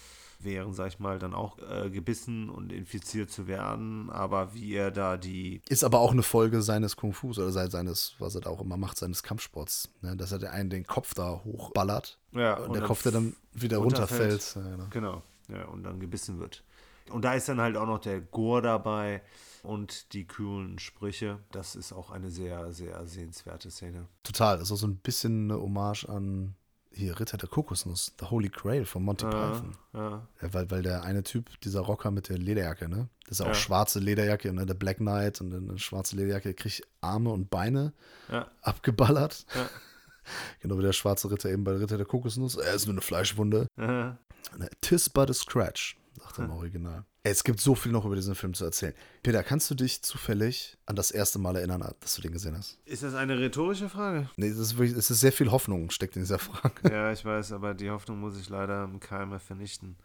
wehren, sag ich mal, dann auch äh, gebissen und infiziert zu werden, aber wie er da die Ist aber auch eine Folge seines Kung Fus oder se- seines, was er da auch immer macht, seines Kampfsports. Ne? Dass er den einen den Kopf da hochballert ja, und, der Kopf, der dann wieder runterfällt. Ja, genau. Genau, ja, und dann gebissen wird. Und da ist dann halt auch noch der Gore dabei und die kühlen Sprüche. Das ist auch eine sehr, sehr sehenswerte Szene. Total. Das ist auch so ein bisschen eine Hommage an hier Ritter der Kokosnuss, The Holy Grail von Monty Python. Ja, Ja, weil, weil der eine Typ, dieser Rocker mit der Lederjacke, ne? Das ist ja auch Ja. schwarze Lederjacke, ne? Der Black Knight und eine schwarze Lederjacke, der kriegt Arme und Beine ja, abgeballert. Ja. Genau wie der schwarze Ritter eben bei Ritter der Kokosnuss. Er ist nur eine Fleischwunde. ja. Ne, Tis but a scratch, sagt er im Original. Es gibt so viel noch über diesen Film zu erzählen. Peter, kannst du dich zufällig an das erste Mal erinnern, dass du den gesehen hast? Ist das eine rhetorische Frage? Nee, das ist wirklich, es ist sehr viel Hoffnung steckt in dieser Frage. ja, ich weiß, aber die Hoffnung muss ich leider im Keime vernichten.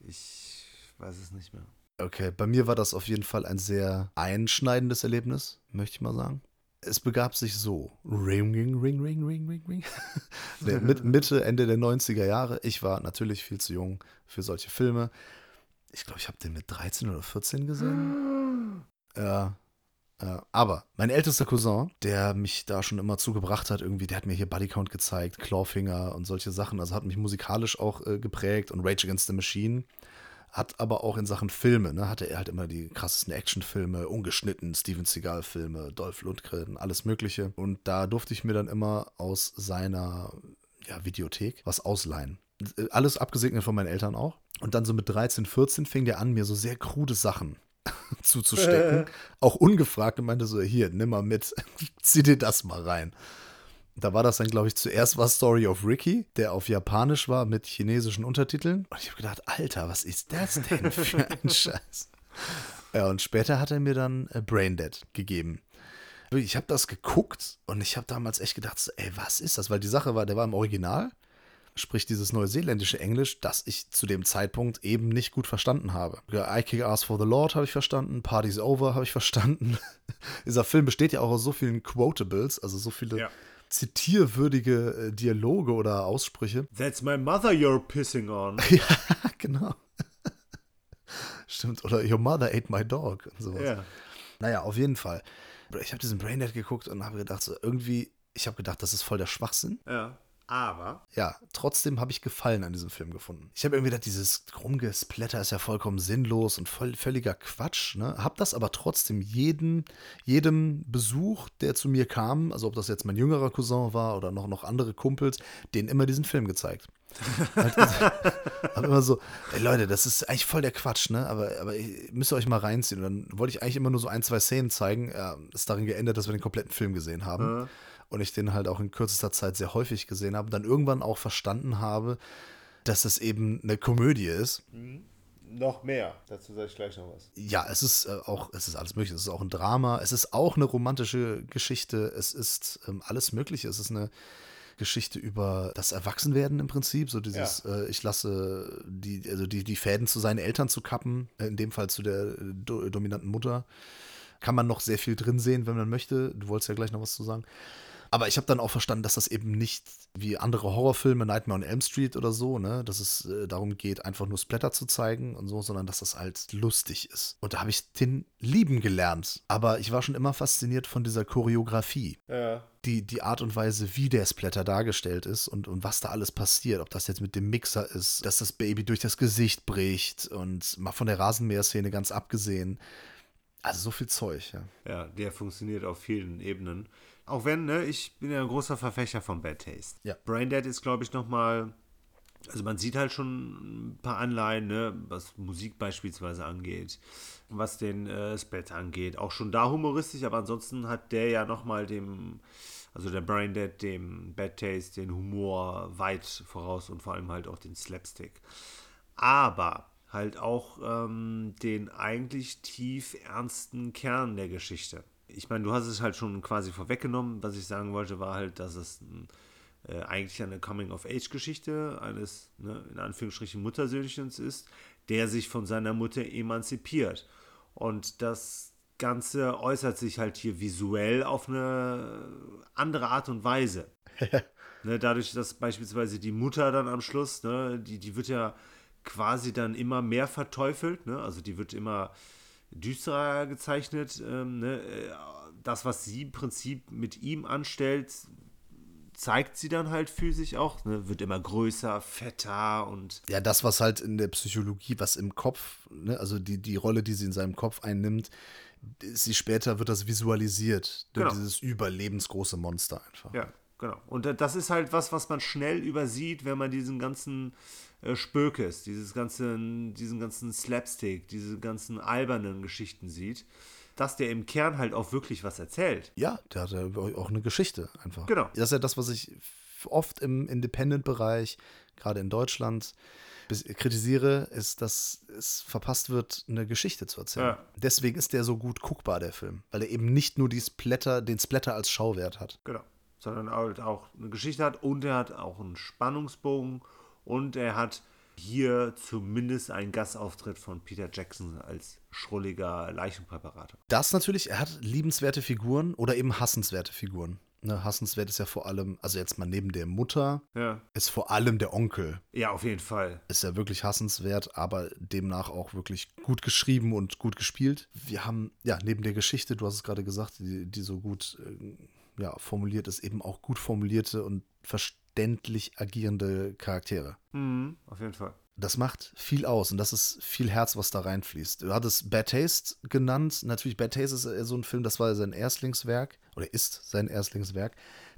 Ich weiß es nicht mehr. Okay, bei mir war das auf jeden Fall ein sehr einschneidendes Erlebnis, möchte ich mal sagen. Es begab sich so. Ring, ring, ring, ring, ring, ring, ring. nee, Mitte, Ende der 90er Jahre. Ich war natürlich viel zu jung für solche Filme. Ich glaube, ich habe den mit 13 oder 14 gesehen. Ja. Ja, aber mein ältester Cousin, der mich da schon immer zugebracht hat, irgendwie, der hat mir hier Bodycount gezeigt, Clawfinger und solche Sachen. Also hat mich musikalisch auch äh, geprägt und Rage Against the Machine. Hat aber auch in Sachen Filme, ne, hatte er halt immer die krassesten Actionfilme, ungeschnitten, Steven Seagal-Filme, Dolph Lundgren, alles Mögliche. Und da durfte ich mir dann immer aus seiner ja, Videothek was ausleihen. Äh, Alles abgesegnet von meinen Eltern auch. Und dann so mit 13, 14 fing der an, mir so sehr krude Sachen zuzustecken. auch ungefragt und meinte so, hier, nimm mal mit, zieh dir das mal rein. Da war das dann, glaube ich, zuerst war Story of Ricky, der auf Japanisch war mit chinesischen Untertiteln. Und ich habe gedacht, Alter, was ist das denn für ein Scheiß? Ja, und später hat er mir dann äh, Braindead gegeben. Ich habe das geguckt und ich habe damals echt gedacht, ey, was ist das? Weil die Sache war, der war im Original, sprich dieses neuseeländische Englisch, das ich zu dem Zeitpunkt eben nicht gut verstanden habe. I Kick Ass for the Lord habe ich verstanden, Party's Over habe ich verstanden. Dieser Film besteht ja auch aus so vielen Quotables, also so viele ja. zitierwürdige äh, Dialoge oder Aussprüche. That's my mother you're pissing on. ja, genau. Stimmt, oder Your mother ate my dog und sowas. Ja. Naja, auf jeden Fall. Ich habe diesen Braindead geguckt und habe gedacht, so irgendwie, ich habe gedacht, das ist voll der Schwachsinn. Ja. Aber. Ja, trotzdem habe ich Gefallen an diesem Film gefunden. Ich habe irgendwie gedacht, dieses Rumgesplatter ist ja vollkommen sinnlos und voll, völliger Quatsch. Ne? Hab das aber trotzdem jeden, jedem Besuch, der zu mir kam, also ob das jetzt mein jüngerer Cousin war oder noch, noch andere Kumpels, denen immer diesen Film gezeigt. halt hab immer so, ey Leute, das ist eigentlich voll der Quatsch, ne? Aber, aber müsst ihr euch mal reinziehen. Und dann wollte ich eigentlich immer nur so ein, zwei Szenen zeigen. Ja, ist darin geändert, dass wir den kompletten Film gesehen haben. Mhm und ich den halt auch in kürzester Zeit sehr häufig gesehen habe, dann irgendwann auch verstanden habe, dass es eben eine Komödie ist. Mhm. Noch mehr, dazu sage ich gleich noch was. Ja, es ist äh, auch, es ist alles mögliche. Es ist auch ein Drama, es ist auch eine romantische Geschichte, es ist ähm, alles Mögliche. Es ist eine Geschichte über das Erwachsenwerden im Prinzip, so dieses, ja. äh, ich lasse die, also die, die Fäden zu seinen Eltern zu kappen, in dem Fall zu der do, dominanten Mutter. Kann man noch sehr viel drin sehen, wenn man möchte. Du wolltest ja gleich noch was zu sagen. Aber ich habe dann auch verstanden, dass das eben nicht wie andere Horrorfilme, Nightmare on Elm Street oder so, ne, dass es äh, darum geht, einfach nur Splatter zu zeigen und so, sondern dass das halt lustig ist. Und da habe ich den lieben gelernt. Aber ich war schon immer fasziniert von dieser Choreografie. Ja. Die, die Art und Weise, wie der Splatter dargestellt ist und, und was da alles passiert. Ob das jetzt mit dem Mixer ist, dass das Baby durch das Gesicht bricht und mal von der Rasenmäherszene ganz abgesehen. Also so viel Zeug, ja. Ja, der funktioniert auf vielen Ebenen. Auch wenn, ne, ich bin ja ein großer Verfechter von Bad Taste. Ja. Braindead ist, glaube ich, nochmal. Also man sieht halt schon ein paar Anleihen, ne, was Musik beispielsweise angeht, was den äh, Splat angeht. Auch schon da humoristisch, aber ansonsten hat der ja nochmal dem, also der Braindead, dem Bad Taste, den Humor weit voraus und vor allem halt auch den Slapstick. Aber halt auch ähm, den eigentlich tief ernsten Kern der Geschichte ich meine, du hast es halt schon quasi vorweggenommen. Was ich sagen wollte, war halt, dass es ein, äh, eigentlich eine Coming-of-Age-Geschichte eines, ne, in Anführungsstrichen, Muttersöhnchens ist, der sich von seiner Mutter emanzipiert. Und das Ganze äußert sich halt hier visuell auf eine andere Art und Weise. ne, dadurch, dass beispielsweise die Mutter dann am Schluss, ne, die, die wird ja quasi dann immer mehr verteufelt, ne? also die wird immer düsterer gezeichnet. Ähm, ne? Äh, das, was sie im Prinzip mit ihm anstellt, zeigt sie dann halt physisch auch, ne? wird immer größer, fetter und. Ja, das, was halt in der Psychologie, was im Kopf, ne? also die, die Rolle, die sie in seinem Kopf einnimmt, sie später wird das visualisiert. Ne? Genau. Dieses überlebensgroße Monster einfach. Ja, genau. Und das ist halt was, was man schnell übersieht, wenn man diesen ganzen äh, Spökes, dieses ganze, diesen ganzen Slapstick, diese ganzen albernen Geschichten sieht, dass der im Kern halt auch wirklich was erzählt. Ja, der hat ja auch eine Geschichte einfach. Genau. Das ist ja das, was ich oft im Independent-Bereich, gerade in Deutschland, kritisiere, ist, dass es verpasst wird, eine Geschichte zu erzählen. Ja. Deswegen ist der so gut guckbar, der Film. Weil er eben nicht nur die Splatter, den Splatter als Schauwert hat. Genau. Sondern halt auch eine Geschichte hat und er hat auch einen Spannungsbogen und er hat hier zumindest einen Gastauftritt von Peter Jackson als schrulliger Leichenpräparator. Das natürlich, er hat liebenswerte Figuren oder eben hassenswerte Figuren. Ne, hassenswert ist ja vor allem, also jetzt mal neben der Mutter, ja. ist vor allem der Onkel. Ja, auf jeden Fall. Ist ja wirklich hassenswert, aber demnach auch wirklich gut geschrieben und gut gespielt. Wir haben, ja, neben der Geschichte, du hast es gerade gesagt, die, die so gut äh, ja, formuliert ist, eben auch gut formulierte und verständliche verständlich agierende Charaktere. Mhm, auf jeden Fall. Das macht viel aus und das ist viel Herz, was da reinfließt. Du hattest Bad Taste genannt. Natürlich, Bad Taste ist so ein Film, das war sein Erstlingswerk oder ist sein Erstlingswerk.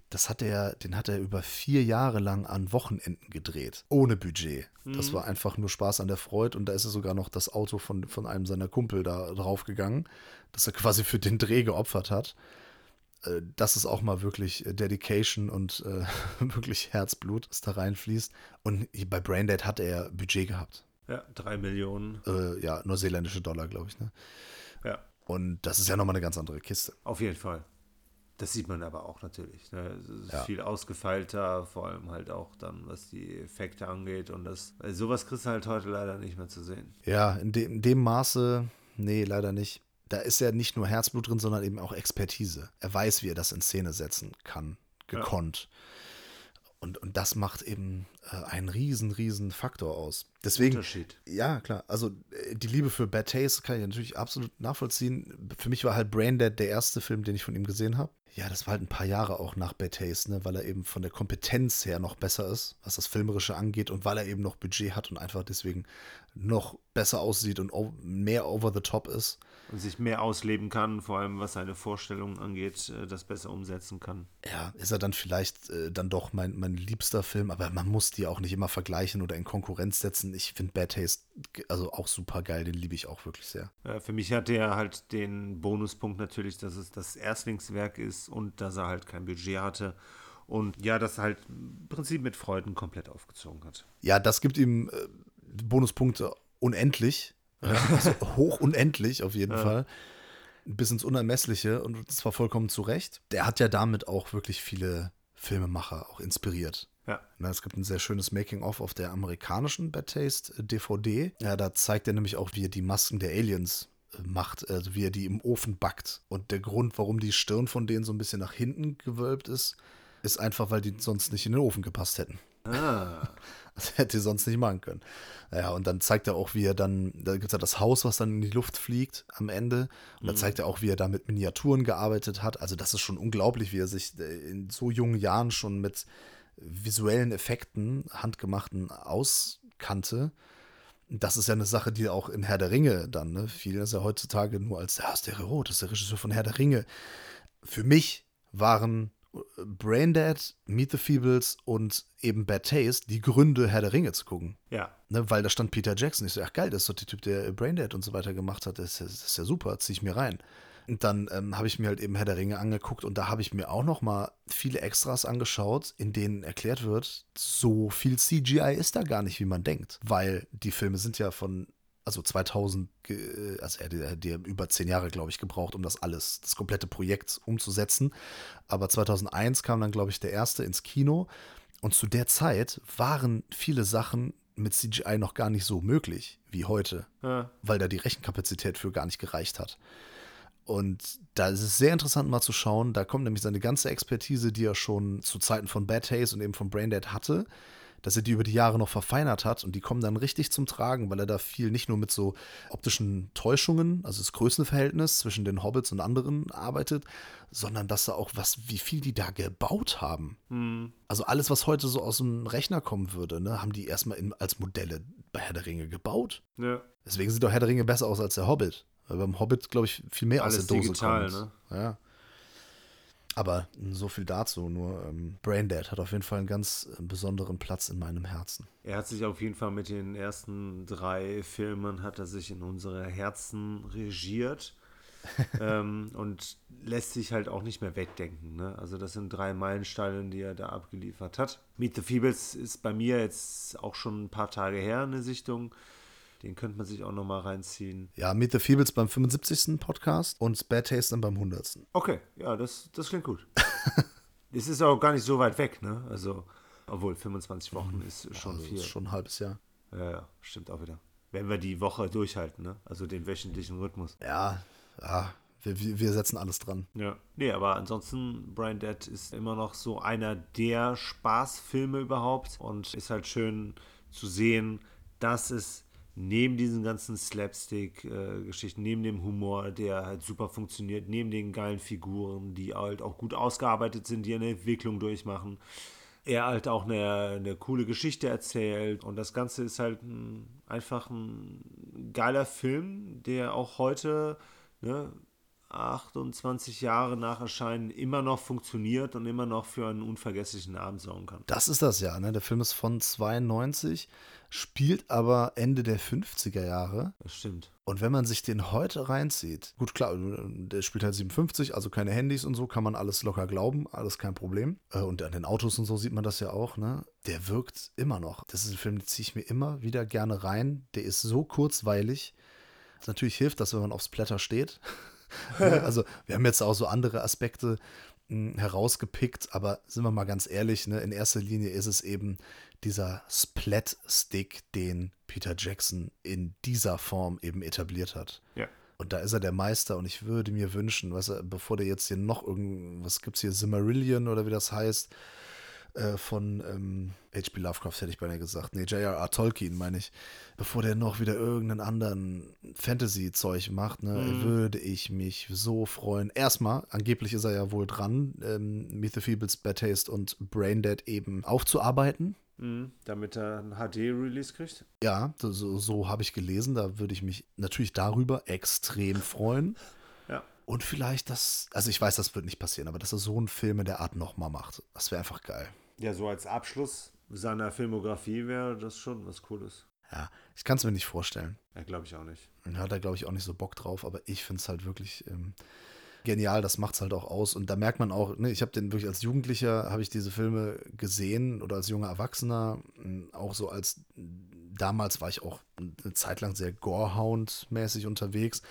Das hat er, den hat er über vier Jahre lang an Wochenenden gedreht, ohne Budget. Mhm. Das war einfach nur Spaß an der Freude und da ist er sogar noch das Auto von, von einem seiner Kumpel da draufgegangen, das er quasi für den Dreh geopfert hat. Äh, das ist auch mal wirklich äh, Dedication und äh, wirklich Herzblut, das da reinfließt. Und bei Braindead hat er Budget gehabt. Ja, drei Millionen. Äh, ja, neuseeländische Dollar, glaube ich. Ne? Ja. Und das ist ja nochmal eine ganz andere Kiste. Auf jeden Fall. Das sieht man aber auch natürlich. Ne? Es ist Ja. viel ausgefeilter, vor allem halt auch dann, was die Effekte angeht. Und das, sowas kriegst du halt heute leider nicht mehr zu sehen. Ja, in dem, in dem Maße, nee, leider nicht. Da ist ja nicht nur Herzblut drin, sondern eben auch Expertise. Er weiß, wie er das in Szene setzen kann, gekonnt. Und, und das macht eben äh, einen riesen, riesen Faktor aus. Deswegen, Unterschied. ja, klar. Also äh, die Liebe für Bad Taste kann ich natürlich absolut nachvollziehen. Für mich war halt Braindead der erste Film, den ich von ihm gesehen habe. Ja, das war halt ein paar Jahre auch nach Bad Taste, ne, weil er eben von der Kompetenz her noch besser ist, was das Filmerische angeht und weil er eben noch Budget hat und einfach deswegen noch besser aussieht und mehr over the top ist. Und sich mehr ausleben kann, vor allem was seine Vorstellungen angeht, äh, das besser umsetzen kann. Ja, ist er dann vielleicht äh, dann doch mein, mein liebster Film, aber man muss die auch nicht immer vergleichen oder in Konkurrenz setzen. Ich finde Bad Taste also auch super geil, den liebe ich auch wirklich sehr. Äh, Für mich hat er halt den Bonuspunkt natürlich, dass es das Erstlingswerk ist und dass er halt kein Budget hatte. Und ja, das halt im Prinzip mit Freuden komplett aufgezogen hat. Ja, das gibt ihm äh, Bonuspunkte unendlich. Ja, also hoch unendlich auf jeden Fall. Bis ins Unermessliche und zwar vollkommen zu Recht. Der hat ja damit auch wirklich viele Filmemacher auch inspiriert. Ja. Na, es gibt ein sehr schönes Making-of auf der amerikanischen Bad Taste äh, DVD. Ja, da zeigt er nämlich auch, wie er die Masken der Aliens äh, macht, also wie er die im Ofen backt. Und der Grund, warum die Stirn von denen so ein bisschen nach hinten gewölbt ist, ist einfach, weil die sonst nicht in den Ofen gepasst hätten. Ah, Das hätte er sonst nicht machen können. Ja, und dann zeigt er auch, wie er dann, da gibt es ja das Haus, was dann in die Luft fliegt am Ende. Und da zeigt er auch, wie er da mit Miniaturen gearbeitet hat. Also das ist schon unglaublich, wie er sich äh, in so jungen Jahren schon mit visuellen Effekten, handgemachten auskannte. Das ist ja eine Sache, die auch in Herr der Ringe dann, ne? Viele ist ja heutzutage nur als, ja, ist der das ist der Regisseur von Herr der Ringe. Für mich waren Braindead, Meet the Feebles und eben Bad Taste die Gründe, Herr der Ringe zu gucken. ja. Ne, weil da stand Peter Jackson. Ich so, ach geil, das ist doch der Typ, der Braindead und so weiter gemacht hat. Das ist, ja- das ist ja super, zieh ich mir rein. Und dann ähm, habe ich mir halt eben Herr der Ringe angeguckt und da habe ich mir auch noch mal viele Extras angeschaut, in denen erklärt wird, so viel CGI ist da gar nicht, wie man denkt. Weil die Filme sind ja von, also 2000, ge- also er hat- er über zehn Jahre, glaube ich, gebraucht, um das alles, das komplette Projekt umzusetzen. Aber 2001 kam dann, glaube ich, der erste ins Kino. Und zu der Zeit waren viele Sachen mit CGI noch gar nicht so möglich wie heute, Ja. weil da die Rechenkapazität für gar nicht gereicht hat. Und da ist es sehr interessant mal zu schauen, da kommt nämlich seine ganze Expertise, die er schon zu Zeiten von Bad Taste und eben von Braindead hatte, dass er die über die Jahre noch verfeinert hat und die kommen dann richtig zum Tragen, weil er da viel nicht nur mit so optischen Täuschungen, also das Größenverhältnis zwischen den Hobbits und anderen arbeitet, sondern dass er auch was, wie viel die da gebaut haben. Also alles, was heute so aus dem Rechner kommen würde, ne, haben die erstmal in, als Modelle bei Herr der Ringe gebaut. ja. Deswegen sieht doch Herr der Ringe besser aus als der Hobbit. Weil beim Hobbit, glaube ich, viel mehr aus Alles der Dose digital, kommt. ne? Ja. Aber so viel dazu. Nur ähm, Braindead hat auf jeden Fall einen ganz äh, besonderen Platz in meinem Herzen. Er hat sich auf jeden Fall mit den ersten drei Filmen, hat er sich in unsere Herzen regiert. ähm, und lässt sich halt auch nicht mehr wegdenken. Ne? Also das sind drei Meilensteine, die er da abgeliefert hat. Meet the Feebles ist bei mir jetzt auch schon ein paar Tage her eine Sichtung. Den könnte man sich auch noch mal reinziehen. Ja, Meet the Feebles beim 75. Podcast und Bad Taste dann beim 100. Okay, ja, das, das klingt gut. Es ist auch gar nicht so weit weg, ne? Also, obwohl 25 Wochen ist schon Also viel. ist schon ein halbes Jahr. Ja, ja, stimmt auch wieder. Wenn wir die Woche durchhalten, ne? Also den wöchentlichen Rhythmus. Ja, ja, wir, wir wir setzen alles dran. Ja. Nee, aber ansonsten, Brian Dead ist immer noch so einer der Spaßfilme überhaupt und ist halt schön zu sehen, dass es neben diesen ganzen Slapstick-Geschichten, neben dem Humor, der halt super funktioniert, neben den geilen Figuren, die halt auch gut ausgearbeitet sind, die eine Entwicklung durchmachen, er halt auch eine, eine coole Geschichte erzählt und das Ganze ist halt ein, einfach ein geiler Film, der auch heute, ne, 28 Jahre nach Erscheinen immer noch funktioniert und immer noch für einen unvergesslichen Abend sorgen kann. Das ist das ja, ne? Der Film ist von 92, spielt aber Ende der 50er Jahre. Das stimmt. Und wenn man sich den heute reinzieht, gut klar, der spielt halt 57, also keine Handys und so, kann man alles locker glauben, alles kein Problem. Äh, Und an den Autos und so sieht man das ja auch, ne? Der wirkt immer noch. Das ist ein Film, den ziehe ich mir immer wieder gerne rein. Der ist so kurzweilig Was natürlich hilft, dass wenn man aufs Splatter steht. also wir haben jetzt auch so andere Aspekte hm, herausgepickt, aber sind wir mal ganz ehrlich, ne, in erster Linie ist es eben dieser Splat-Stick, den Peter Jackson in dieser Form eben etabliert hat. Ja. Und da ist er der Meister und ich würde mir wünschen, was er, bevor der jetzt hier noch irgendwas gibt, hier Simmerillion oder wie das heißt, äh, von ähm, H.P. Lovecraft, hätte ich beinahe gesagt. Nee, J.R.R. Tolkien, meine ich. Bevor der noch wieder irgendeinen anderen Fantasy-Zeug macht, ne, mhm. würde ich mich so freuen. Erstmal, angeblich ist er ja wohl dran, ähm, Meet the Feebles, Bad Taste und Braindead eben aufzuarbeiten. Mhm, damit er einen HD-Release kriegt? Ja, so, so habe ich gelesen. Da würde ich mich natürlich darüber extrem freuen. Ja. Und vielleicht das, also ich weiß, das wird nicht passieren, aber dass er so einen Film in der Art nochmal macht, das wäre einfach geil. Ja, so als Abschluss seiner Filmografie wäre das schon was Cooles. Ja, ich kann es mir nicht vorstellen. Ja, glaube ich auch nicht. Hat er, glaube ich, auch nicht so Bock drauf, aber ich finde es halt wirklich ähm, genial, das macht es halt auch aus. Und da merkt man auch, ne, ich habe den wirklich als Jugendlicher, habe ich diese Filme gesehen oder als junger Erwachsener, auch so als, damals war ich auch eine Zeit lang sehr Gorehound-mäßig unterwegs.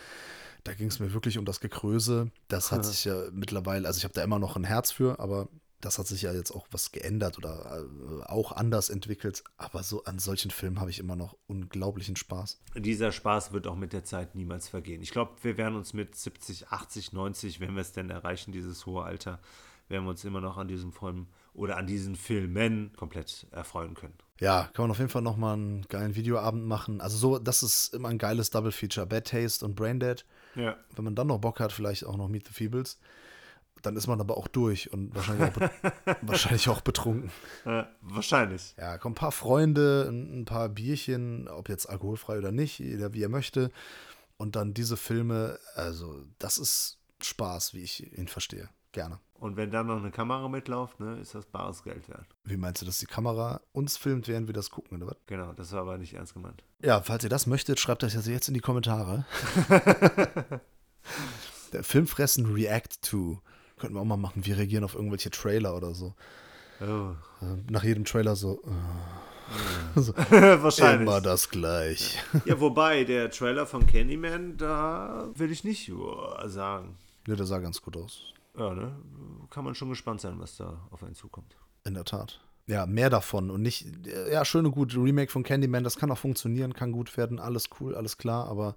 Da ging es mir wirklich um das Gekröse. Das hat sich ja mittlerweile, also ich habe da immer noch ein Herz für, aber das hat sich ja jetzt auch was geändert oder äh, auch anders entwickelt. Aber so an solchen Filmen habe ich immer noch unglaublichen Spaß. Dieser Spaß wird auch mit der Zeit niemals vergehen. Ich glaube, wir werden uns mit 70, 80, 90, wenn wir es denn erreichen, dieses hohe Alter, werden wir uns immer noch an diesem Film oder an diesen Filmen komplett erfreuen können. Ja, kann man auf jeden Fall nochmal einen geilen Videoabend machen. Also so, das ist immer ein geiles Double Feature. Bad Taste und Braindead. Ja. Wenn man dann noch Bock hat, vielleicht auch noch Meet the Feebles. Dann ist man aber auch durch und wahrscheinlich auch, wahrscheinlich auch betrunken. Äh, wahrscheinlich. Ja, kommen ein paar Freunde, ein, paar Bierchen, ob jetzt alkoholfrei oder nicht, jeder wie er möchte. Und dann diese Filme, also das ist Spaß, wie ich ihn verstehe. Gerne. Und wenn dann noch eine Kamera mitläuft, ne, ist das bares Geld wert. Wie meinst du, dass die Kamera uns filmt, während wir das gucken, oder was? Genau, das war aber nicht ernst gemeint. Ja, falls ihr das möchtet, schreibt das jetzt in die Kommentare. Der Filmfressen React to. Könnten wir auch mal machen. Wir reagieren auf irgendwelche Trailer oder so. Oh. Nach jedem Trailer so. Uh. so Wahrscheinlich. Immer das gleich. Ja, wobei, der Trailer von Candyman, da will ich nicht sagen. Ja, der sah ganz gut aus. Ja, ne? Kann man schon gespannt sein, was da auf einen zukommt. In der Tat. Ja, mehr davon und nicht, ja, schön und gut, Remake von Candyman, das kann auch funktionieren, kann gut werden, alles cool, alles klar, aber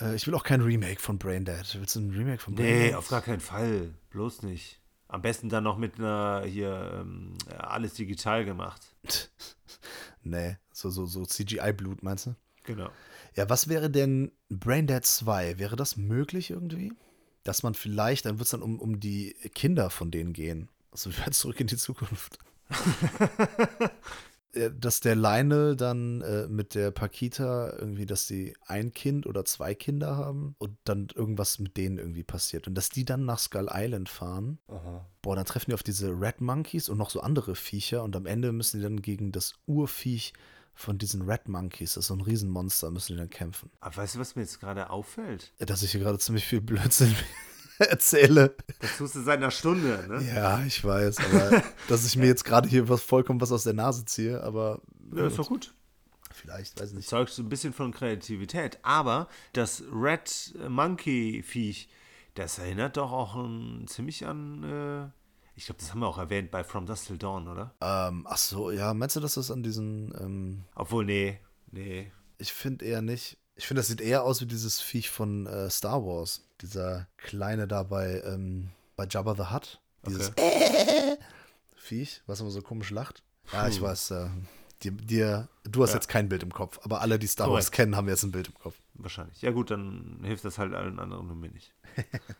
äh, ich will auch kein Remake von Braindead. Willst du ein Remake von Braindead? Nee, auf gar keinen Fall. Bloß nicht. Am besten dann noch mit einer hier ähm, alles digital gemacht. nee, so, so, so CGI-Blut, meinst du? Genau. Ja, was wäre denn Braindead 2? Wäre das möglich irgendwie? dass man vielleicht, dann wird es dann um, um die Kinder von denen gehen. Also wieder zurück in die Zukunft. dass der Lionel dann äh, mit der Pakita irgendwie, dass sie ein Kind oder zwei Kinder haben und dann irgendwas mit denen irgendwie passiert. Und dass die dann nach Skull Island fahren. Aha. Boah, dann treffen die auf diese Red Monkeys und noch so andere Viecher und am Ende müssen die dann gegen das Urviech von diesen Red Monkeys, das ist so ein Riesenmonster, müssen die dann kämpfen. Aber weißt du, was mir jetzt gerade auffällt? Dass ich hier gerade ziemlich viel Blödsinn erzähle. Das tust du seit einer Stunde, ne? Ja, ich weiß, aber dass ich mir jetzt gerade hier was vollkommen was aus der Nase ziehe, aber. Ja, ist doch gut. Vielleicht, weiß nicht. Zeugst du ein bisschen von Kreativität, aber das Red Monkey Viech, das erinnert doch auch ein, ziemlich an. Äh ich glaube, das haben wir auch erwähnt bei From Dust Till Dawn, oder? Ähm, ach so, ja. Meinst du, dass das an diesen. Ähm Obwohl, nee. Nee. Ich finde eher nicht. Ich finde, das sieht eher aus wie dieses Viech von äh, Star Wars. Dieser kleine da bei, ähm, bei Jabba the Hutt. Dieses okay. Viech, was immer so komisch lacht. Ja, ich weiß. Äh, dir, dir, du hast ja. jetzt kein Bild im Kopf, aber alle, die Star Wars kennen, haben jetzt ein Bild im Kopf. Wahrscheinlich. Ja, gut, dann hilft das halt allen anderen nur mir nicht.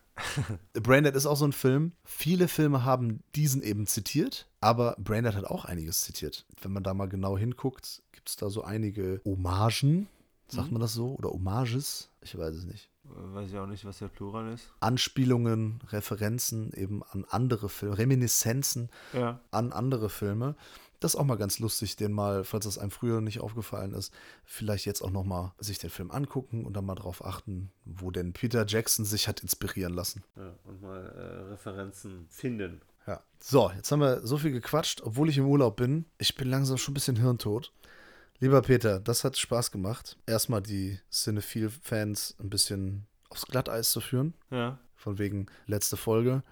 Braindead ist auch so ein Film. Viele Filme haben diesen eben zitiert, aber Braindead hat auch einiges zitiert. Wenn man da mal genau hinguckt, gibt es da so einige Hommagen. Sagt mhm. man das so? Oder Hommages? Ich weiß es nicht. Weiß ich auch nicht, was der Plural ist. Anspielungen, Referenzen eben an andere Filme, Reminiszenzen ja. an andere Filme. Das ist auch mal ganz lustig, den mal, falls das einem früher nicht aufgefallen ist, vielleicht jetzt auch noch mal sich den Film angucken und dann mal darauf achten, wo denn Peter Jackson sich hat inspirieren lassen. Ja, und mal äh, Referenzen finden. Ja. So, jetzt haben wir so viel gequatscht, obwohl ich im Urlaub bin. Ich bin langsam schon ein bisschen hirntot. Lieber Peter, das hat Spaß gemacht. Erstmal die Cinephile-Fans ein bisschen aufs Glatteis zu führen. Ja. Von wegen letzte Folge.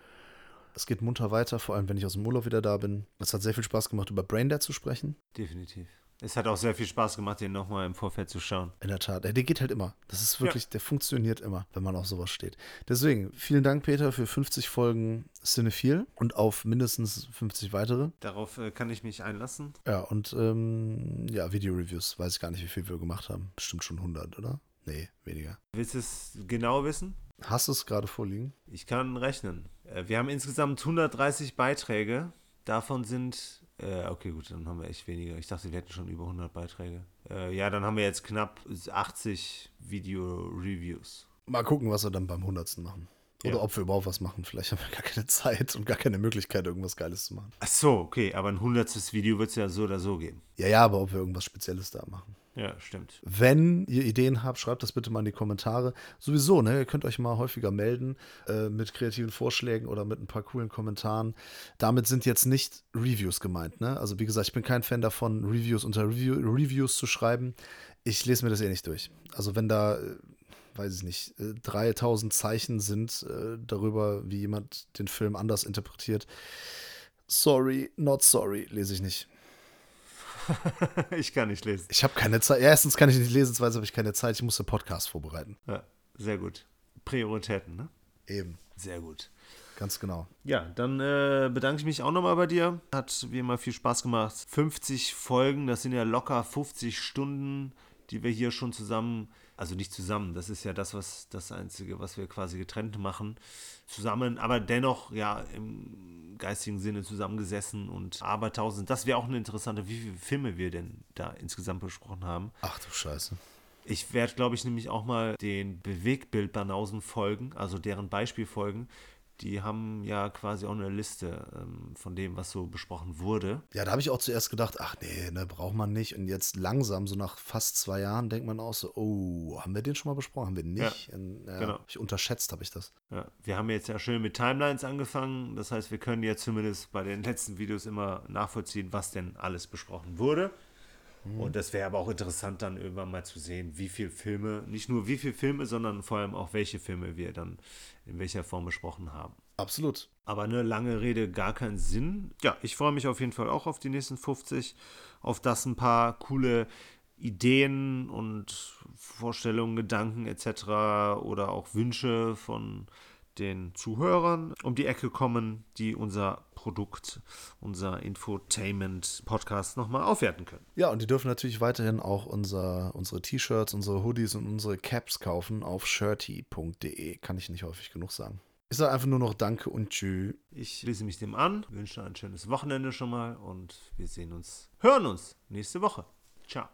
Es geht munter weiter, vor allem wenn ich aus dem Urlaub wieder da bin. Es hat sehr viel Spaß gemacht, über Braindead zu sprechen. Definitiv. Es hat auch sehr viel Spaß gemacht, den nochmal im Vorfeld zu schauen. In der Tat. Der geht halt immer. Das ist wirklich, ja. der funktioniert immer, wenn man auf sowas steht. Deswegen, vielen Dank, Peter, für 50 Folgen Cinephil und auf mindestens 50 weitere. Darauf äh, kann ich mich einlassen. Ja, und ähm, ja, Video-Reviews. Weiß ich gar nicht, wie viel wir gemacht haben. Bestimmt schon 100, oder? Nee, weniger. Willst du es genau wissen? Hast du es gerade vorliegen? Ich kann rechnen. Äh, wir haben insgesamt 130 Beiträge. Davon sind äh, okay, gut, dann haben wir echt weniger. Ich dachte, wir hätten schon über 100 Beiträge. Äh, ja, dann haben wir jetzt knapp 80 Video-Reviews. Mal gucken, was wir dann beim 100. machen. Oder ja. ob wir überhaupt was machen. Vielleicht haben wir gar keine Zeit und gar keine Möglichkeit, irgendwas Geiles zu machen. Ach so, okay, aber ein 100. Video wird es ja so oder so geben. Ja, ja, aber ob wir irgendwas Spezielles da machen. Ja, stimmt. Wenn ihr Ideen habt, schreibt das bitte mal in die Kommentare. Sowieso, ne? Ihr könnt euch mal häufiger melden äh, mit kreativen Vorschlägen oder mit ein paar coolen Kommentaren. Damit sind jetzt nicht Reviews gemeint, ne? Also wie gesagt, ich bin kein Fan davon, Reviews unter Review Reviews zu schreiben. Ich lese mir das eh nicht durch. Also wenn da, äh, weiß ich nicht, 3000 äh, Zeichen sind äh, darüber, wie jemand den Film anders interpretiert. Sorry, not sorry, lese ich nicht. ich kann nicht lesen. Ich habe keine Zeit. Erstens kann ich nicht lesen, zweitens habe ich keine Zeit. Ich muss den Podcast vorbereiten. Ja, sehr gut. Prioritäten, ne? Eben. Sehr gut. Ganz genau. Ja, dann äh, bedanke ich mich auch nochmal bei dir. Hat wie immer viel Spaß gemacht. 50 Folgen, das sind ja locker 50 Stunden, die wir hier schon zusammen also nicht zusammen, das ist ja das, was das Einzige, was wir quasi getrennt machen, zusammen, aber dennoch ja im geistigen Sinne zusammengesessen und aber tausend. Das wäre auch eine interessante, wie viele Filme wir denn da insgesamt besprochen haben. Ach du Scheiße. Ich werde, glaube ich, nämlich auch mal den Bewegtbild-Banausen folgen, also deren Beispielfolgen, die haben ja quasi auch eine Liste ähm, von dem, was so besprochen wurde. Ja, da habe ich auch zuerst gedacht, ach nee, ne, braucht man nicht. Und jetzt langsam, so nach fast zwei Jahren, denkt man auch so, oh, haben wir den schon mal besprochen? Haben wir nicht? Ja, Und, ja, genau. Ich unterschätzt habe ich das. Ja, wir haben jetzt ja schön mit Timelines angefangen. Das heißt, wir können jetzt zumindest bei den letzten Videos immer nachvollziehen, was denn alles besprochen wurde. Mhm. Und das wäre aber auch interessant, dann irgendwann mal zu sehen, wie viele Filme, nicht nur wie viele Filme, sondern vor allem auch welche Filme wir dann in welcher Form besprochen haben. Absolut. Aber eine lange Rede gar keinen Sinn. Ja, ich freue mich auf jeden Fall auch auf die nächsten 50, auf das ein paar coole Ideen und Vorstellungen, Gedanken etc. oder auch Wünsche von den Zuhörern um die Ecke kommen, die unser Produkt, unser Infotainment-Podcast nochmal aufwerten können. Ja, und die dürfen natürlich weiterhin auch unser, unsere T-Shirts, unsere Hoodies und unsere Caps kaufen auf shirty.de. Kann ich nicht häufig genug sagen. Ich sage einfach nur noch Danke und Tschüss. Ich schließe mich dem an, wünsche ein schönes Wochenende schon mal und wir sehen uns, hören uns nächste Woche. Ciao.